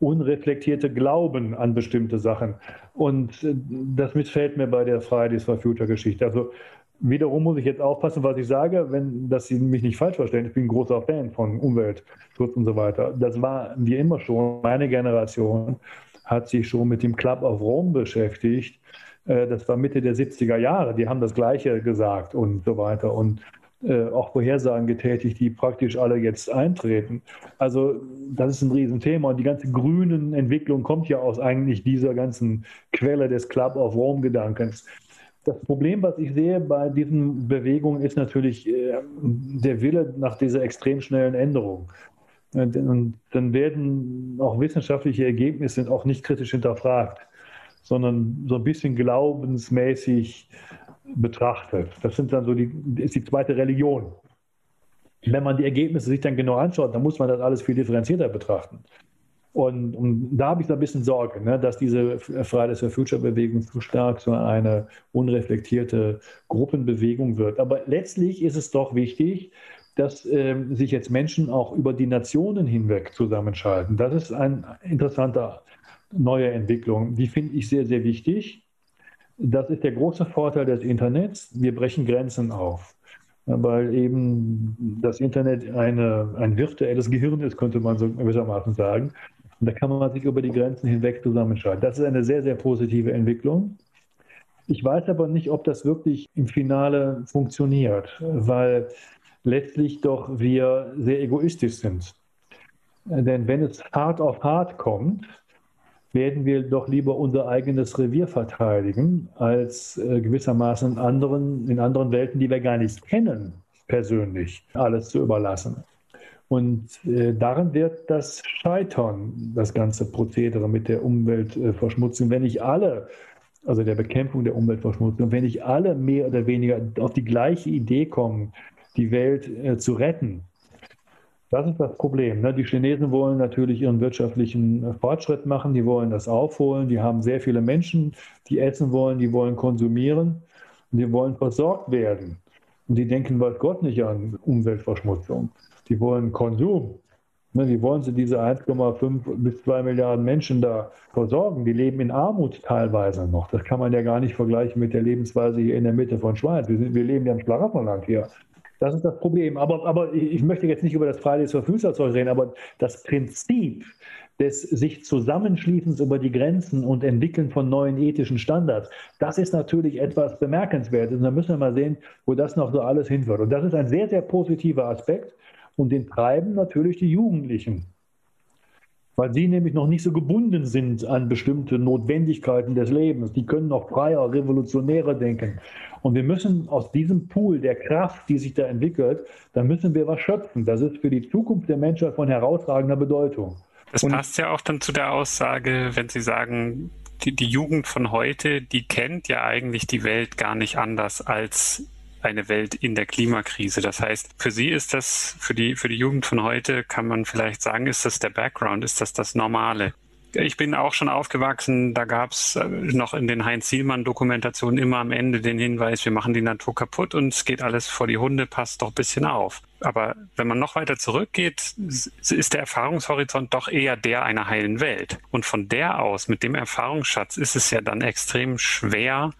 unreflektierte Glauben an bestimmte Sachen. Und äh, das missfällt mir bei der Fridays for Future Geschichte. Also Wiederum muss ich jetzt aufpassen, was ich sage, wenn, dass Sie mich nicht falsch verstehen. Ich bin ein großer Fan von Umweltschutz und so weiter. Das war wir immer schon. Meine Generation hat sich schon mit dem Club of Rome beschäftigt. Äh, das war Mitte der 70er Jahre. Die haben das Gleiche gesagt und so weiter. Und äh, auch Vorhersagen getätigt, die praktisch alle jetzt eintreten. Also das ist ein Riesenthema und die ganze grünen Entwicklung kommt ja aus eigentlich dieser ganzen Quelle des Club of Rome Gedankens. Das Problem, was ich sehe bei diesen Bewegungen, ist natürlich äh, der Wille nach dieser extrem schnellen Änderung. Und dann werden auch wissenschaftliche Ergebnisse auch nicht kritisch hinterfragt. sondern so ein bisschen glaubensmäßig betrachtet. Das sind dann so die, ist die zweite Religion. Wenn man die Ergebnisse sich dann genau anschaut, dann muss man das alles viel differenzierter betrachten. Und, und da habe ich so ein bisschen Sorge, ne, dass diese Fridays for Future Bewegung zu stark so eine unreflektierte Gruppenbewegung wird. Aber letztlich ist es doch wichtig, dass äh, sich jetzt Menschen auch über die Nationen hinweg zusammenschalten. Das ist eine interessante neue Entwicklung. Die finde ich sehr, sehr wichtig. Das ist der große Vorteil des Internets. Wir brechen Grenzen auf weil eben das Internet eine, ein virtuelles Gehirn ist, könnte man so gewissermaßen sagen. Und da kann man sich über die Grenzen hinweg zusammenschalten. Das ist eine sehr, sehr positive Entwicklung. Ich weiß aber nicht, ob das wirklich im Finale funktioniert, weil letztlich doch wir sehr egoistisch sind. Denn wenn es hart auf hart kommt, werden wir doch lieber unser eigenes Revier verteidigen, als äh, gewissermaßen anderen, in anderen Welten, die wir gar nicht kennen, persönlich alles zu überlassen. Und äh, darin wird das scheitern, das ganze Prozedere mit der Umweltverschmutzung, wenn nicht alle, also der Bekämpfung der Umweltverschmutzung, wenn nicht alle mehr oder weniger auf die gleiche Idee kommen, die Welt äh, zu retten. Das ist das Problem. Ne? Die Chinesen wollen natürlich ihren wirtschaftlichen äh, Fortschritt machen, die wollen das aufholen, die haben sehr viele Menschen, die essen wollen, die wollen konsumieren und die wollen versorgt werden. Und die denken, weiß Gott, nicht an Umweltverschmutzung die wollen Konsum. Ne, wie wollen sie diese 1,5 bis 2 Milliarden Menschen da versorgen? Die leben in Armut teilweise noch. Das kann man ja gar nicht vergleichen mit der Lebensweise hier in der Mitte von Schweiz. Wir, sind, wir leben ja im Schlaraffenland hier. Das ist das Problem. Aber, aber ich möchte jetzt nicht über das Fridays for Future reden, aber das Prinzip des sich Zusammenschließens über die Grenzen und Entwickeln von neuen ethischen Standards, das ist natürlich etwas Bemerkenswertes. Und da müssen wir mal sehen, wo das noch so alles hinführt. Und das ist ein sehr, sehr positiver Aspekt und den treiben natürlich die Jugendlichen, weil sie nämlich noch nicht so gebunden sind an bestimmte Notwendigkeiten des Lebens. Die können noch freier, revolutionärer denken. Und wir müssen aus diesem Pool der Kraft, die sich da entwickelt, da müssen wir was schöpfen. Das ist für die Zukunft der Menschheit von herausragender Bedeutung. Das und passt ja auch dann zu der Aussage, wenn Sie sagen, die, die Jugend von heute, die kennt ja eigentlich die Welt gar nicht anders als eine Welt in der Klimakrise. Das heißt, für Sie ist das, für die, für die Jugend von heute kann man vielleicht sagen, ist das der Background, ist das das Normale? Ich bin auch schon aufgewachsen, da gab es äh, noch in den Heinz-Sielmann-Dokumentationen immer am Ende den Hinweis, wir machen die Natur kaputt und es geht alles vor die Hunde, passt doch ein bisschen auf. Aber wenn man noch weiter zurückgeht, ist der Erfahrungshorizont doch eher der einer heilen Welt. Und von der aus, mit dem Erfahrungsschatz, ist es ja dann extrem schwer,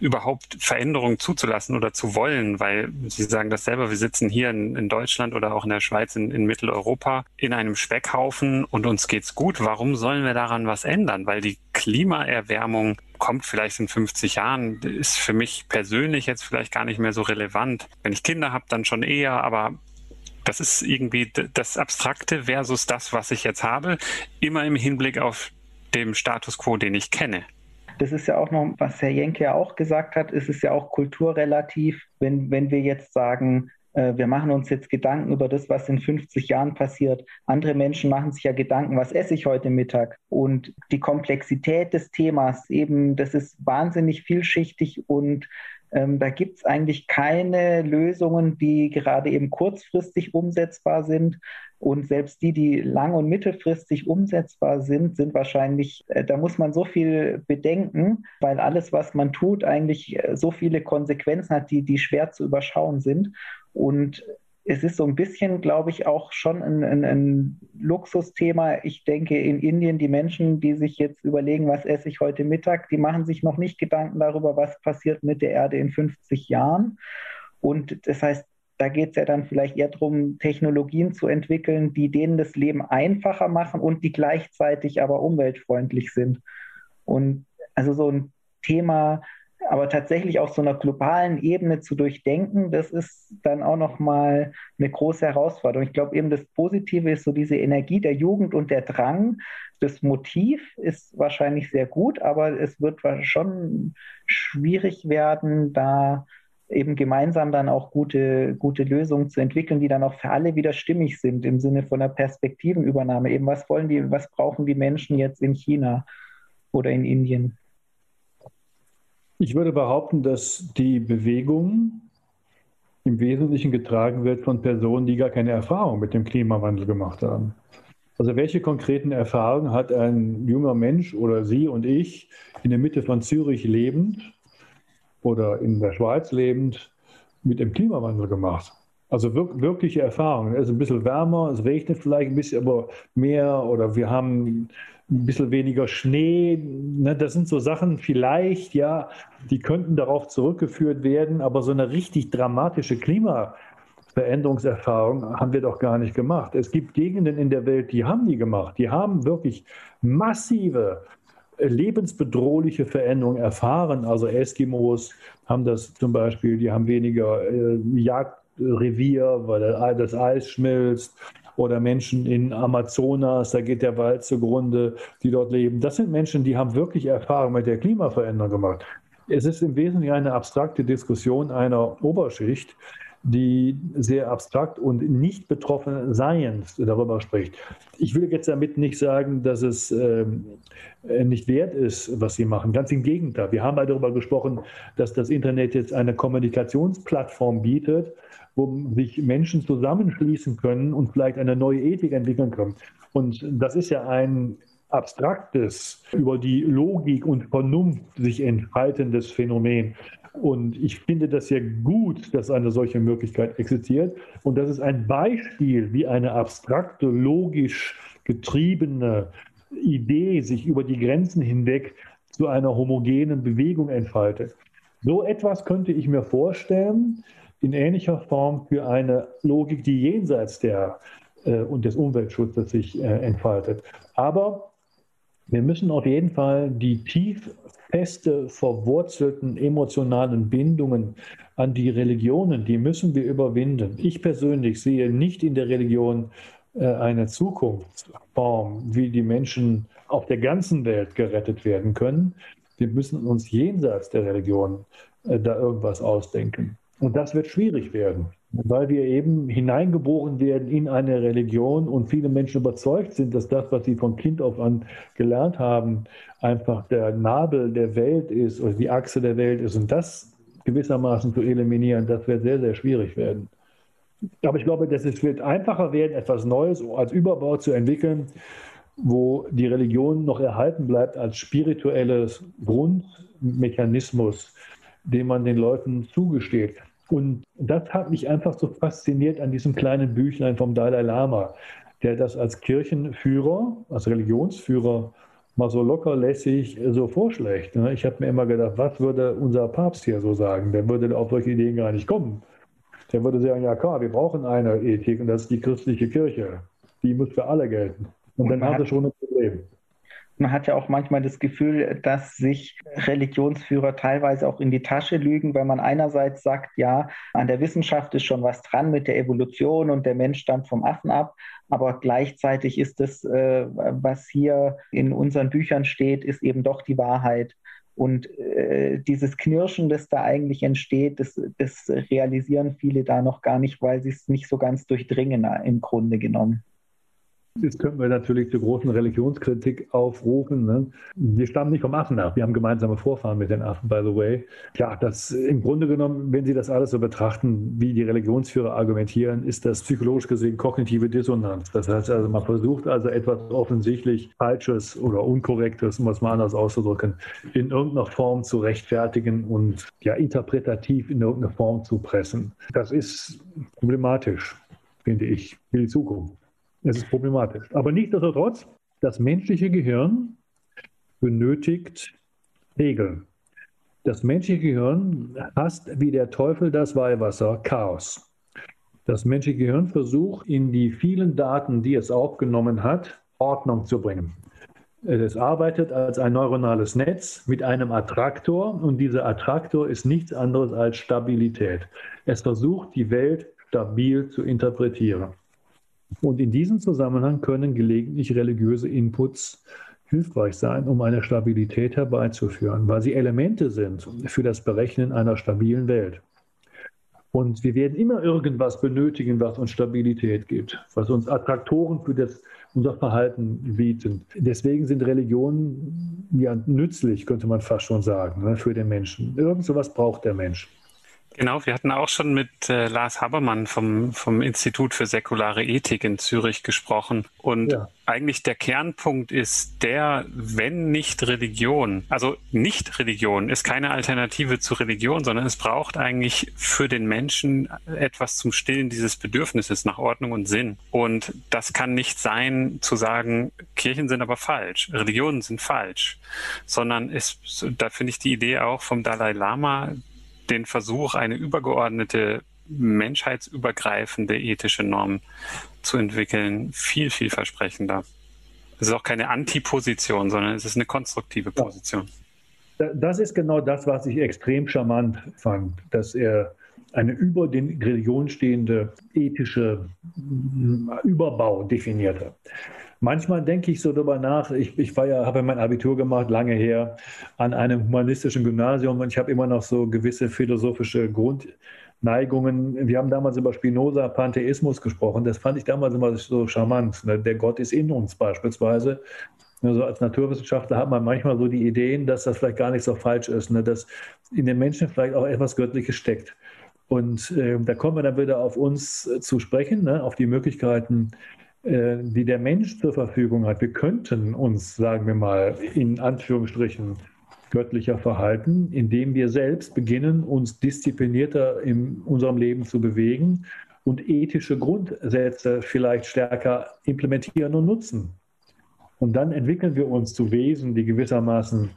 überhaupt Veränderungen zuzulassen oder zu wollen, weil Sie sagen das selber, wir sitzen hier in, in Deutschland oder auch in der Schweiz, in, in Mitteleuropa, in einem Speckhaufen und uns geht's gut. Warum sollen wir daran was ändern? Weil die Klimaerwärmung kommt vielleicht in 50 Jahren, ist für mich persönlich jetzt vielleicht gar nicht mehr so relevant. Wenn ich Kinder habe, dann schon eher, aber das ist irgendwie das Abstrakte versus das, was ich jetzt habe, immer im Hinblick auf dem Status quo, den ich kenne. Das ist ja auch noch, was Herr Jenke ja auch gesagt hat, ist es ja auch kulturrelativ, wenn, wenn wir jetzt sagen, wir machen uns jetzt Gedanken über das, was in 50 Jahren passiert. Andere Menschen machen sich ja Gedanken, was esse ich heute Mittag? Und die Komplexität des Themas, eben, das ist wahnsinnig vielschichtig und ähm, da gibt es eigentlich keine Lösungen, die gerade eben kurzfristig umsetzbar sind. Und selbst die, die lang- und mittelfristig umsetzbar sind, sind wahrscheinlich, äh, da muss man so viel bedenken, weil alles, was man tut, eigentlich äh, so viele Konsequenzen hat, die, die schwer zu überschauen sind. Und es ist so ein bisschen, glaube ich, auch schon ein, ein, ein, Luxusthema. Ich denke, in Indien, die Menschen, die sich jetzt überlegen, was esse ich heute Mittag, die machen sich noch nicht Gedanken darüber, was passiert mit der Erde in 50 Jahren. Und das heißt, da geht es ja dann vielleicht eher darum, Technologien zu entwickeln, die denen das Leben einfacher machen und die gleichzeitig aber umweltfreundlich sind. Und also so ein Thema aber tatsächlich auf so einer globalen Ebene zu durchdenken, das ist dann auch nochmal eine große Herausforderung. Ich glaube eben, das Positive ist so diese Energie der Jugend und der Drang. Das Motiv ist wahrscheinlich sehr gut, aber es wird schon schwierig werden, da eben gemeinsam dann auch gute, gute Lösungen zu entwickeln, die dann auch für alle wieder stimmig sind im Sinne von einer Perspektivenübernahme. Eben was wollen die, was brauchen die Menschen jetzt in China oder in Indien? Ich würde behaupten, dass die Bewegung im Wesentlichen getragen wird von Personen, die gar keine Erfahrung mit dem Klimawandel gemacht haben. Also welche konkreten Erfahrungen hat ein junger Mensch oder Sie und ich in der Mitte von Zürich lebend oder in der Schweiz lebend mit dem Klimawandel gemacht? Also wirkliche Erfahrungen. Es ist ein bisschen wärmer, es regnet vielleicht ein bisschen, aber mehr oder wir haben ein bisschen weniger Schnee. Ne, das sind so Sachen vielleicht, ja, die könnten darauf zurückgeführt werden, aber so eine richtig dramatische Klimaveränderungserfahrung haben wir doch gar nicht gemacht. Es gibt Gegenden in der Welt, die haben die gemacht. Die haben wirklich massive lebensbedrohliche Veränderungen erfahren. Also Eskimos haben das zum Beispiel, die haben weniger äh, Jagdrevier, weil das Eis schmilzt oder Menschen in Amazonas, da geht der Wald zugrunde, die dort leben. Das sind Menschen, die haben wirklich Erfahrung mit der Klimaveränderung gemacht. Es ist im Wesentlichen eine abstrakte Diskussion einer Oberschicht, die sehr abstrakt und nicht betroffen Science darüber spricht. Ich will jetzt damit nicht sagen, dass es äh, nicht wert ist, was sie machen. Ganz im Gegenteil. Wir haben darüber gesprochen, dass das Internet jetzt eine Kommunikationsplattform bietet, wo sich Menschen zusammenschließen können und vielleicht eine neue Ethik entwickeln können. Und das ist ja ein abstraktes, über die Logik und Vernunft sich entfaltendes Phänomen. Und ich finde das ja gut, dass eine solche Möglichkeit existiert. Und das ist ein Beispiel, wie eine abstrakte, logisch getriebene Idee sich über die Grenzen hinweg zu einer homogenen Bewegung entfaltet. So etwas könnte ich mir vorstellen, in ähnlicher Form für eine Logik, die jenseits der äh, und des Umweltschutzes sich äh, entfaltet. Aber wir müssen auf jeden Fall die tief feste, verwurzelten emotionalen Bindungen an die Religionen, die müssen wir überwinden. Ich persönlich sehe nicht in der Religion äh, eine Zukunftsform, wie die Menschen auf der ganzen Welt gerettet werden können. Wir müssen uns jenseits der Religion äh, da irgendwas ausdenken. Und das wird schwierig werden, weil wir eben hineingeboren werden in eine Religion und viele Menschen überzeugt sind, dass das, was sie von Kind auf an gelernt haben, einfach der Nabel der Welt ist oder die Achse der Welt ist. Und das gewissermaßen zu eliminieren, das wird sehr, sehr schwierig werden. Aber ich glaube, dass es wird einfacher werden, etwas Neues als Überbau zu entwickeln, wo die Religion noch erhalten bleibt als spirituelles Grundmechanismus, den man den Leuten zugesteht. Und das hat mich einfach so fasziniert an diesem kleinen Büchlein vom Dalai Lama, der das als Kirchenführer, als Religionsführer mal so lockerlässig so vorschlägt. Ne? Ich habe mir immer gedacht, was würde unser Papst hier so sagen? Der würde auf solche Ideen gar nicht kommen. Der würde sagen, ja klar, wir brauchen eine Ethik und das ist die christliche Kirche. Die muss für alle gelten. Und, und dann haben wir schon ein Problem man hat ja auch manchmal das Gefühl, dass sich Religionsführer teilweise auch in die Tasche lügen, weil man einerseits sagt, ja, an der Wissenschaft ist schon was dran mit der Evolution und der Mensch stammt vom Affen ab, aber gleichzeitig ist das, äh, was hier in unseren Büchern steht, ist eben doch die Wahrheit. Und äh, dieses Knirschen, das da eigentlich entsteht, das, das realisieren viele da noch gar nicht, weil sie es nicht so ganz durchdringen im Grunde genommen. Jetzt könnten wir natürlich zur großen Religionskritik aufrufen. Ne? Wir stammen nicht vom Affen ab. Wir haben gemeinsame Vorfahren mit den Affen, by the way. Ja, das im Grunde genommen, wenn Sie das alles so betrachten, wie die Religionsführer argumentieren, ist das psychologisch gesehen kognitive Dissonanz. Das heißt also, man versucht also etwas offensichtlich Falsches oder Unkorrektes, um es mal anders auszudrücken, in irgendeiner Form zu rechtfertigen und ja interpretativ in irgendeine Form zu pressen. Das ist problematisch, finde ich, für die Zukunft. Es ist problematisch. Aber nichtsdestotrotz, das menschliche Gehirn benötigt Regeln. Das menschliche Gehirn hasst wie der Teufel das Weihwasser Chaos. Das menschliche Gehirn versucht, in die vielen Daten, die es aufgenommen hat, Ordnung zu bringen. Es arbeitet als ein neuronales Netz mit einem Attraktor und dieser Attraktor ist nichts anderes als Stabilität. Es versucht, die Welt stabil zu interpretieren. Und in diesem Zusammenhang können gelegentlich religiöse Inputs hilfreich sein, um eine Stabilität herbeizuführen, weil sie Elemente sind für das Berechnen einer stabilen Welt. Und wir werden immer irgendwas benötigen, was uns Stabilität gibt, was uns Attraktoren für das, unser Verhalten bieten. Deswegen sind Religionen ja nützlich, könnte man fast schon sagen, ne, für den Menschen. Irgend sowas braucht der Mensch. Genau, wir hatten auch schon mit äh, Lars Habermann vom, vom Institut für säkulare Ethik in Zürich gesprochen. Und ja. eigentlich der Kernpunkt ist der, wenn nicht Religion, also nicht Religion ist keine Alternative zu Religion, sondern es braucht eigentlich für den Menschen etwas zum Stillen dieses Bedürfnisses nach Ordnung und Sinn. Und das kann nicht sein, zu sagen, Kirchen sind aber falsch, Religionen sind falsch, sondern ist, da finde ich die Idee auch vom Dalai Lama, den Versuch, eine übergeordnete, menschheitsübergreifende ethische Norm zu entwickeln, viel, viel versprechender. Es ist auch keine Antiposition, sondern es ist eine konstruktive Position. Das ist genau das, was ich extrem charmant fand, dass er eine über den Religion stehende ethische Überbau definierte. Manchmal denke ich so darüber nach. Ich, ich ja, habe mein Abitur gemacht, lange her, an einem humanistischen Gymnasium und ich habe immer noch so gewisse philosophische Grundneigungen. Wir haben damals über Spinoza, Pantheismus gesprochen. Das fand ich damals immer so charmant. Ne? Der Gott ist in uns beispielsweise. Also als Naturwissenschaftler hat man manchmal so die Ideen, dass das vielleicht gar nicht so falsch ist, ne? dass in den Menschen vielleicht auch etwas Göttliches steckt. Und äh, da kommen wir dann wieder auf uns äh, zu sprechen, ne? auf die Möglichkeiten, die der Mensch zur Verfügung hat. Wir könnten uns, sagen wir mal, in Anführungsstrichen göttlicher verhalten, indem wir selbst beginnen, uns disziplinierter in unserem Leben zu bewegen und ethische Grundsätze vielleicht stärker implementieren und nutzen. Und dann entwickeln wir uns zu Wesen, die gewissermaßen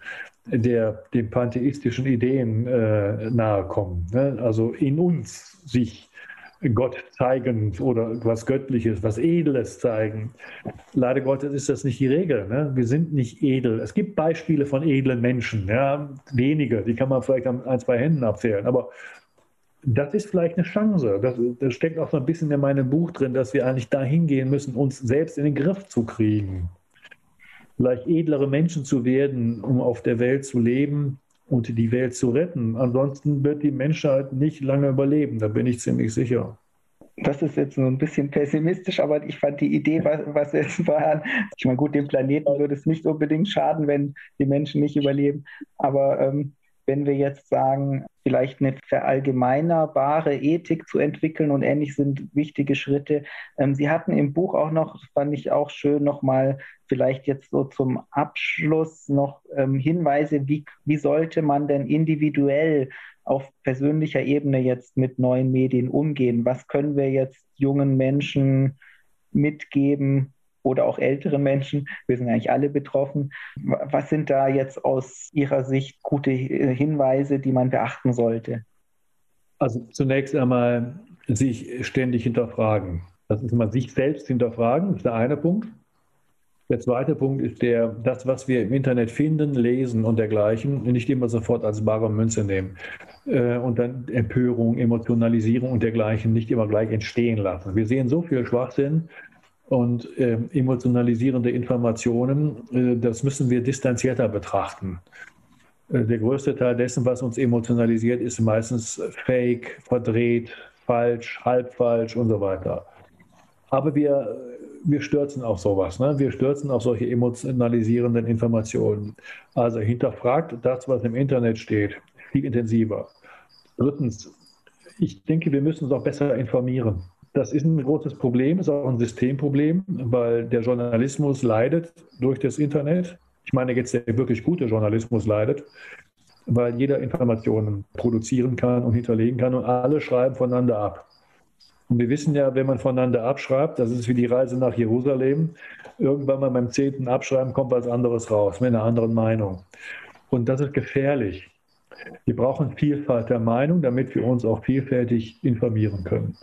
der, den pantheistischen Ideen äh, nahe kommen. Ne? Also in uns sich Gott zeigen oder was Göttliches, was Edles zeigen. Leider Gottes ist das nicht die Regel. Ne? Wir sind nicht edel. Es gibt Beispiele von edlen Menschen, ja? wenige, die kann man vielleicht an ein, zwei Händen abzählen. Aber das ist vielleicht eine Chance. Das, das steckt auch so ein bisschen in meinem Buch drin, dass wir eigentlich dahin gehen müssen, uns selbst in den Griff zu kriegen. Vielleicht edlere Menschen zu werden, um auf der Welt zu leben und die Welt zu retten. Ansonsten wird die Menschheit nicht lange überleben, da bin ich ziemlich sicher. Das ist jetzt so ein bisschen pessimistisch, aber ich fand die Idee, was, was jetzt war, ich meine, gut, dem Planeten würde es nicht unbedingt schaden, wenn die Menschen nicht überleben. Aber ähm, wenn wir jetzt sagen, vielleicht eine verallgemeinerbare Ethik zu entwickeln und ähnlich sind wichtige Schritte. Ähm, Sie hatten im Buch auch noch, fand ich auch schön, nochmal vielleicht jetzt so zum Abschluss noch ähm, Hinweise, wie, wie sollte man denn individuell auf persönlicher Ebene jetzt mit neuen Medien umgehen? Was können wir jetzt jungen Menschen mitgeben, oder auch älteren Menschen. Wir sind eigentlich alle betroffen. Was sind da jetzt aus Ihrer Sicht gute Hinweise, die man beachten sollte? Also zunächst einmal sich ständig hinterfragen. Das ist mal sich selbst hinterfragen, ist der eine Punkt. Der zweite Punkt ist der, das, was wir im Internet finden, lesen und dergleichen, nicht immer sofort als bare Münze nehmen. Äh, und dann Empörung, Emotionalisierung und dergleichen nicht immer gleich entstehen lassen. Wir sehen so viel Schwachsinn, und äh, emotionalisierende Informationen, äh, das müssen wir distanzierter betrachten. Äh, der größte Teil dessen, was uns emotionalisiert, ist meistens fake, verdreht, falsch, halb falsch und so weiter. Aber wir, wir stürzen auf sowas. Ne? Wir stürzen auf solche emotionalisierenden Informationen. Also hinterfragt das, was im Internet steht, viel intensiver. Drittens, ich denke, wir müssen uns auch besser informieren. Das ist ein großes Problem, ist auch ein Systemproblem, weil der Journalismus leidet durch das Internet. Ich meine jetzt der wirklich gute Journalismus leidet, weil jeder Informationen produzieren kann und hinterlegen kann und alle schreiben voneinander ab. Und wir wissen ja, wenn man voneinander abschreibt, das ist wie die Reise nach Jerusalem, irgendwann mal beim zehnten Abschreiben kommt was anderes raus, mit einer anderen Meinung. Und das ist gefährlich. Wir brauchen Vielfalt der Meinung, damit wir uns auch vielfältig informieren können.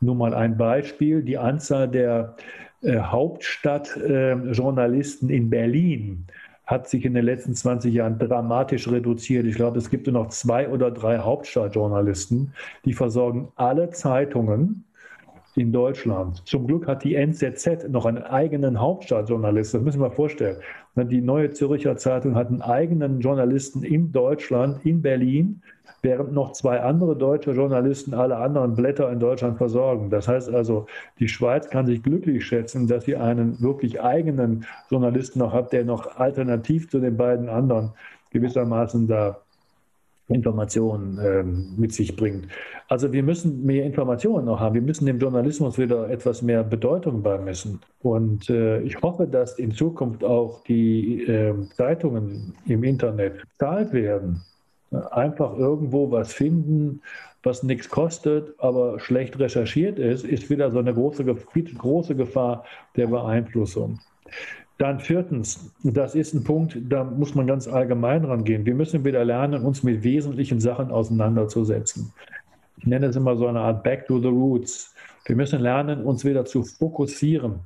Nur mal ein Beispiel, die Anzahl der äh, Hauptstadtjournalisten äh, in Berlin hat sich in den letzten 20 Jahren dramatisch reduziert. Ich glaube, es gibt nur noch zwei oder drei Hauptstadtjournalisten, die versorgen alle Zeitungen in Deutschland. Zum Glück hat die NZZ noch einen eigenen Hauptstadtjournalist. Das müssen wir vorstellen. Die Neue Zürcher Zeitung hat einen eigenen Journalisten in Deutschland, in Berlin, während noch zwei andere deutsche Journalisten alle anderen Blätter in Deutschland versorgen. Das heißt also, die Schweiz kann sich glücklich schätzen, dass sie einen wirklich eigenen Journalisten noch hat, der noch alternativ zu den beiden anderen gewissermaßen da Informationen ähm, mit sich bringt. Also wir müssen mehr Informationen noch haben. Wir müssen dem Journalismus wieder etwas mehr Bedeutung beimessen. Und äh, ich hoffe, dass in Zukunft auch die äh, Zeitungen im Internet bezahlt werden. Einfach irgendwo was finden, was nichts kostet, aber schlecht recherchiert ist, ist wieder so eine große, große Gefahr der Beeinflussung. Dann viertens, das ist ein Punkt, da muss man ganz allgemein rangehen. Wir müssen wieder lernen, uns mit wesentlichen Sachen auseinanderzusetzen. Ich nenne es immer so eine Art Back to the Roots. Wir müssen lernen, uns wieder zu fokussieren.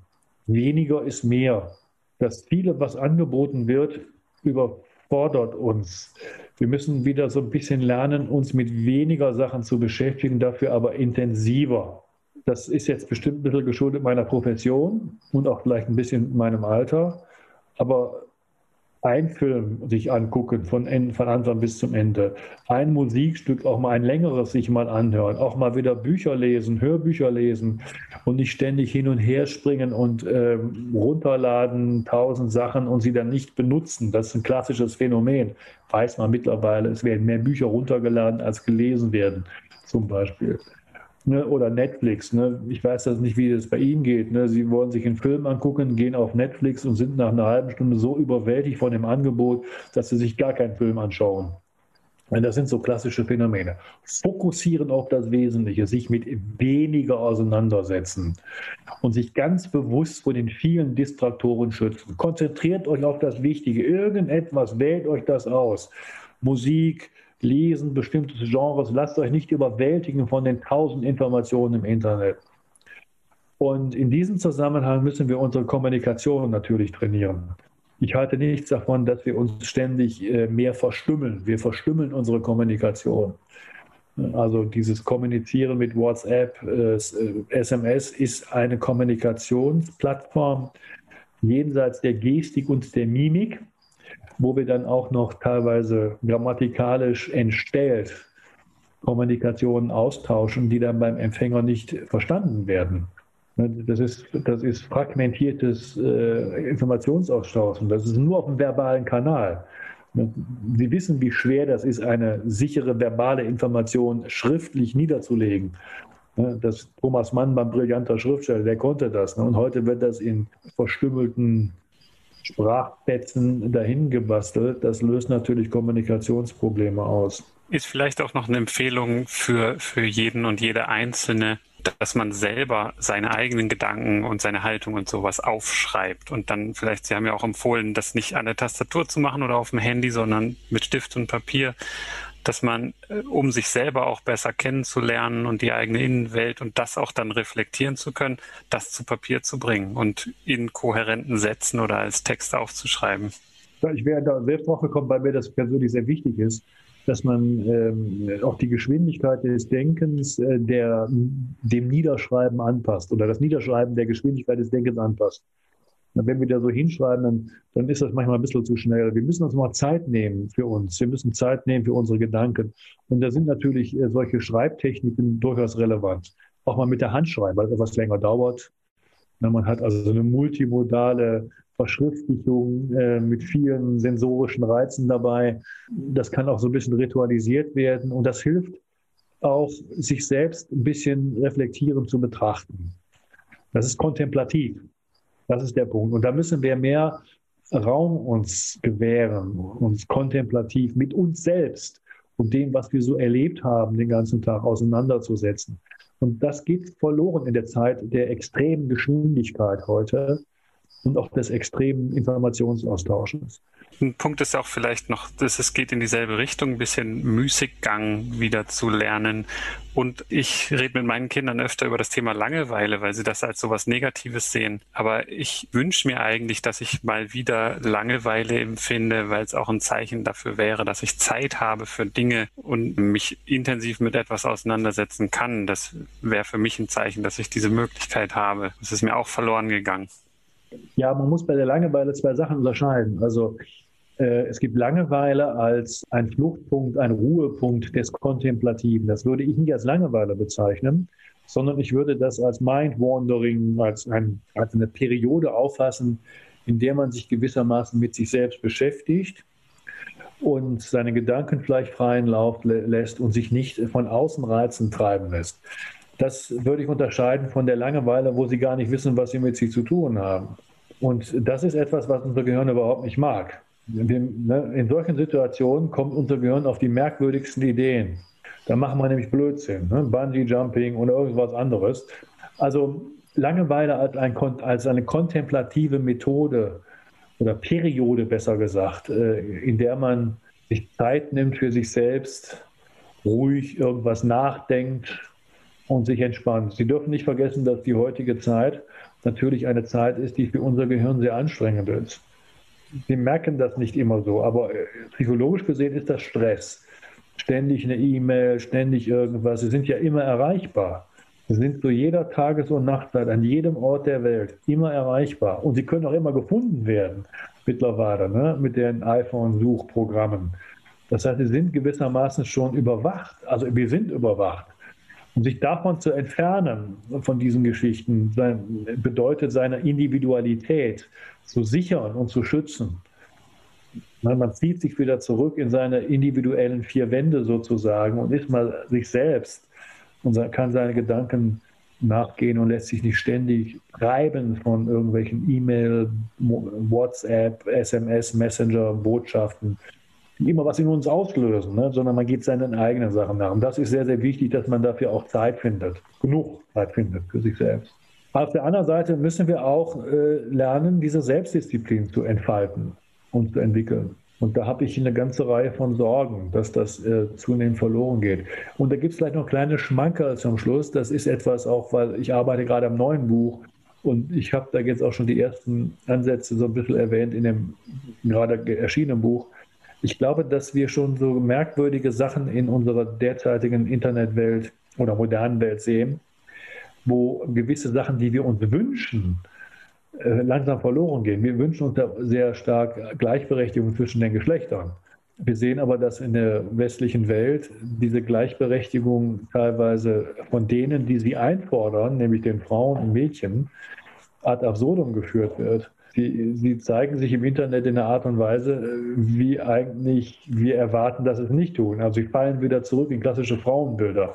Weniger ist mehr. Das viele, was angeboten wird, überfordert uns. Wir müssen wieder so ein bisschen lernen, uns mit weniger Sachen zu beschäftigen, dafür aber intensiver. Das ist jetzt bestimmt ein bisschen geschuldet meiner Profession und auch vielleicht ein bisschen meinem Alter. Aber ein Film sich angucken, von, von Anfang bis zum Ende. Ein Musikstück, auch mal ein längeres sich mal anhören. Auch mal wieder Bücher lesen, Hörbücher lesen und nicht ständig hin und her springen und äh, runterladen, tausend Sachen und sie dann nicht benutzen. Das ist ein klassisches Phänomen. Weiß man mittlerweile, es werden mehr Bücher runtergeladen, als gelesen werden, zum Beispiel ne, oder Netflix. Ne? Ich weiß das nicht, wie das bei Ihnen geht. Ne? Sie wollen sich einen Film angucken, gehen auf Netflix und sind nach einer halben Stunde so überwältigt von dem Angebot, dass sie sich gar keinen Film anschauen. Das sind so klassische Phänomene. Fokussieren auf das Wesentliche, sich mit weniger auseinandersetzen und sich ganz bewusst vor den vielen Distraktoren schützen. Konzentriert euch auf das Wichtige. Irgendetwas, wählt euch das aus. Musik, Lesen, bestimmte Genres. Lasst euch nicht überwältigen von den tausend Informationen im Internet. Und in diesem Zusammenhang müssen wir unsere Kommunikation natürlich trainieren. Ich halte nichts davon, dass wir uns ständig äh, mehr verstümmeln. Wir verstümmeln unsere Kommunikation. Also dieses Kommunizieren mit WhatsApp, SMS äh, ist eine Kommunikationsplattform jenseits der Gestik und der Mimik wo wir dann auch noch teilweise grammatikalisch entstellt Kommunikationen austauschen, die dann beim Empfänger nicht verstanden werden. Das ist, das ist fragmentiertes äh, Informationsaustauschen. Das ist nur auf dem verbalen Kanal. Sie wissen, wie schwer das ist, eine sichere verbale Information schriftlich niederzulegen. Das Thomas Mann beim brillanter Schriftsteller, der konnte das. Und heute wird das in verstümmelten Sprachfetzen dahin gebastelt. Das löst natürlich Kommunikationsprobleme aus. Ist vielleicht auch noch eine Empfehlung für, für jeden und jede Einzelne, dass man selber seine eigenen Gedanken und seine Haltung und sowas aufschreibt und dann vielleicht, Sie haben ja auch empfohlen, das nicht an der Tastatur zu machen oder auf dem Handy, sondern mit Stift und Papier dass man, äh, um sich selber auch besser kennenzulernen und die eigene Innenwelt und das auch dann reflektieren zu können, das zu Papier zu bringen und in kohärenten Sätzen oder als Text aufzuschreiben. Ich wäre da selbst drauf gekommen, weil mir das persönlich sehr wichtig ist, dass man ähm, auch die Geschwindigkeit des Denkens äh, der, dem Niederschreiben anpasst oder das Niederschreiben der Geschwindigkeit des Denkens anpasst. Wenn wir da so hinschreiben, dann, dann ist das manchmal ein bisschen zu schnell. Wir müssen uns mal Zeit nehmen für uns. Wir müssen Zeit nehmen für unsere Gedanken. Und da sind natürlich äh, solche Schreibtechniken durchaus relevant. Auch mal mit der Hand schreiben, weil es etwas länger dauert. Man hat also so eine multimodale Verschriftlichung äh, mit vielen sensorischen Reizen dabei. Das kann auch so ein bisschen ritualisiert werden und das hilft auch, sich selbst ein bisschen reflektierend zu betrachten. Das ist kontemplativ. Das ist der Punkt. Und da müssen wir mehr Raum uns gewähren, uns kontemplativ mit uns selbst und dem, was wir so erlebt haben, den ganzen Tag auseinanderzusetzen. Und das geht verloren in der Zeit der extremen Geschwindigkeit heute. und auch des extremen Informationsaustausches. Ein Punkt ist auch vielleicht noch, dass es geht in dieselbe Richtung, ein bisschen Müßiggang wieder zu lernen. Und ich rede mit meinen Kindern öfter über das Thema Langeweile, weil sie das als sowas Negatives sehen. Aber ich wünsche mir eigentlich, dass ich mal wieder Langeweile empfinde, weil es auch ein Zeichen dafür wäre, dass ich Zeit habe für Dinge und mich intensiv mit etwas auseinandersetzen kann. Das wäre für mich ein Zeichen, dass ich diese Möglichkeit habe. Das ist mir auch verloren gegangen. Ja, man muss bei der Langeweile zwei Sachen unterscheiden. Also es gibt Langeweile als ein Fluchtpunkt, ein Ruhepunkt des Kontemplativen. Das würde ich nicht als Langeweile bezeichnen, sondern ich würde das als Mind-Wandering, als, ein, als eine Periode auffassen, in der man sich gewissermaßen mit sich selbst beschäftigt und seine Gedanken vielleicht freien Lauf lässt und sich nicht von Außenreizen treiben lässt. Das würde ich unterscheiden von der Langeweile, wo sie gar nicht wissen, was sie mit sich zu tun haben. Und das ist etwas, was unser Gehirn überhaupt nicht mag. Ne, in solchen Situationen kommt unser Gehirn auf die merkwürdigsten Ideen. Da machen wir nämlich Blödsinn, ne? Bungee-Jumping oder irgendwas anderes. Also Langeweile als, ein, als, eine kontemplative Methode oder Periode besser gesagt, äh, in der man sich Zeit nimmt für sich selbst, ruhig irgendwas nachdenkt und sich entspannt. Sie dürfen nicht vergessen, dass die heutige Zeit natürlich eine Zeit ist, die für unser Gehirn sehr anstrengend ist. Sie merken das nicht immer so, aber äh, psychologisch gesehen ist das Stress. Ständig eine E-Mail, ständig irgendwas. Sie sind ja immer erreichbar. Sie sind zu jeder Tages- und Nachtzeit an jedem Ort der Welt immer erreichbar. Und sie können auch immer gefunden werden mittlerweile ne, mit den iPhone-Suchprogrammen. Das heißt, sie sind gewissermaßen schon überwacht. Also wir sind überwacht. Und sich davon zu entfernen, von diesen Geschichten, bedeutet seine Individualität zu sichern und zu schützen. Man zieht sich wieder zurück in seine individuellen vier Wände sozusagen und ist mal sich selbst und kann seine Gedanken nachgehen und lässt sich nicht ständig treiben von irgendwelchen E-Mail, WhatsApp, SMS, Messenger, Botschaften, die immer was in uns auslösen, ne? sondern man geht seinen eigenen Sachen nach. Und das ist sehr, sehr wichtig, dass man dafür auch Zeit findet, genug Zeit findet für sich selbst. Auf der anderen Seite müssen wir auch äh, lernen, diese Selbstdisziplin zu entfalten und zu entwickeln. Und da habe ich eine ganze Reihe von Sorgen, dass das äh, zunehmend verloren geht. Und da gibt es vielleicht noch kleine Schmankerl zum Schluss. Das ist etwas auch, weil ich arbeite gerade am neuen Buch und ich habe da jetzt auch schon die ersten Ansätze so ein bisschen erwähnt in dem gerade erschienenen Buch. Ich glaube, dass wir schon so merkwürdige Sachen in unserer derzeitigen Internetwelt oder modernen Welt sehen, wo gewisse Sachen, die wir uns wünschen, äh, langsam verloren gehen. Wir wünschen uns da sehr stark Gleichberechtigung zwischen den Geschlechtern. Wir sehen aber, dass in der westlichen Welt diese Gleichberechtigung teilweise von denen, die sie einfordern, nämlich den Frauen und Mädchen, ad absurdum geführt wird. Sie, sie, zeigen sich im Internet in einer Art und Weise, wie eigentlich wir erwarten, dass es nicht tun. Also sie fallen wieder zurück in klassische Frauenbilder.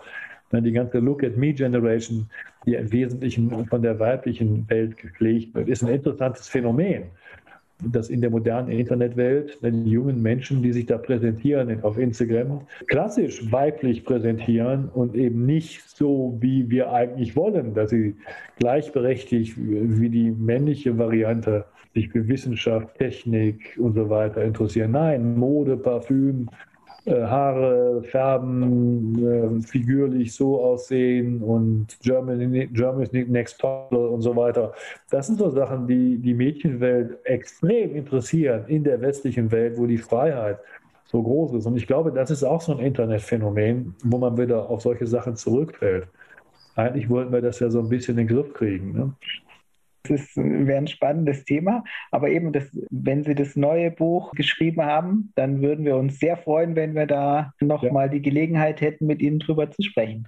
Die ganze Look at Me Generation, die im Wesentlichen von der weiblichen Welt gepflegt wird, ist ein interessantes Phänomen dass in der modernen Internetwelt die jungen Menschen, die sich da präsentieren auf Instagram, klassisch weiblich präsentieren und eben nicht so, wie wir eigentlich wollen, dass sie gleichberechtigt wie die männliche Variante sich für Wissenschaft, Technik und so weiter interessieren. Nein, Mode, Parfüm, Haare färben, äh, figürlich so aussehen und Germany, Germany's Next Top und so weiter. Das sind so Sachen, die die Mädchenwelt extrem interessieren in der westlichen Welt, wo die Freiheit so groß ist. Und ich glaube, das ist auch so ein Internetphänomen, wo man wieder auf solche Sachen zurückfällt. Eigentlich wollten wir das ja so ein bisschen in den Griff kriegen. Ne? Das wäre ein spannendes Thema. Aber eben, das, wenn Sie das neue Buch geschrieben haben, dann würden wir uns sehr freuen, wenn wir da nochmal ja. die Gelegenheit hätten, mit Ihnen drüber zu sprechen.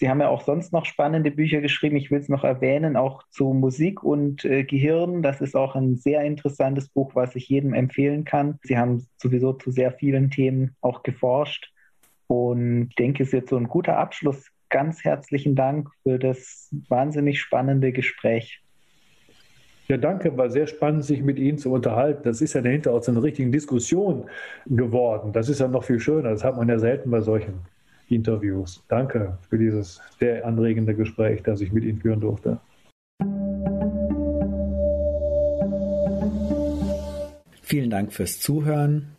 Sie haben ja auch sonst noch spannende Bücher geschrieben. Ich will es noch erwähnen, auch zu Musik und äh, Gehirn. Das ist auch ein sehr interessantes Buch, was ich jedem empfehlen kann. Sie haben sowieso zu sehr vielen Themen auch geforscht. Und ich denke, es ist jetzt so ein guter Abschluss. Ganz herzlichen Dank für das wahnsinnig spannende Gespräch. Ja, danke, war sehr spannend, sich mit Ihnen zu unterhalten. Das ist ja dahinter auch zu einer richtigen Diskussion geworden. Das ist ja noch viel schöner. Das hat man ja selten bei solchen Interviews. Danke für dieses sehr anregende Gespräch, das ich mit Ihnen führen durfte. Vielen Dank fürs Zuhören.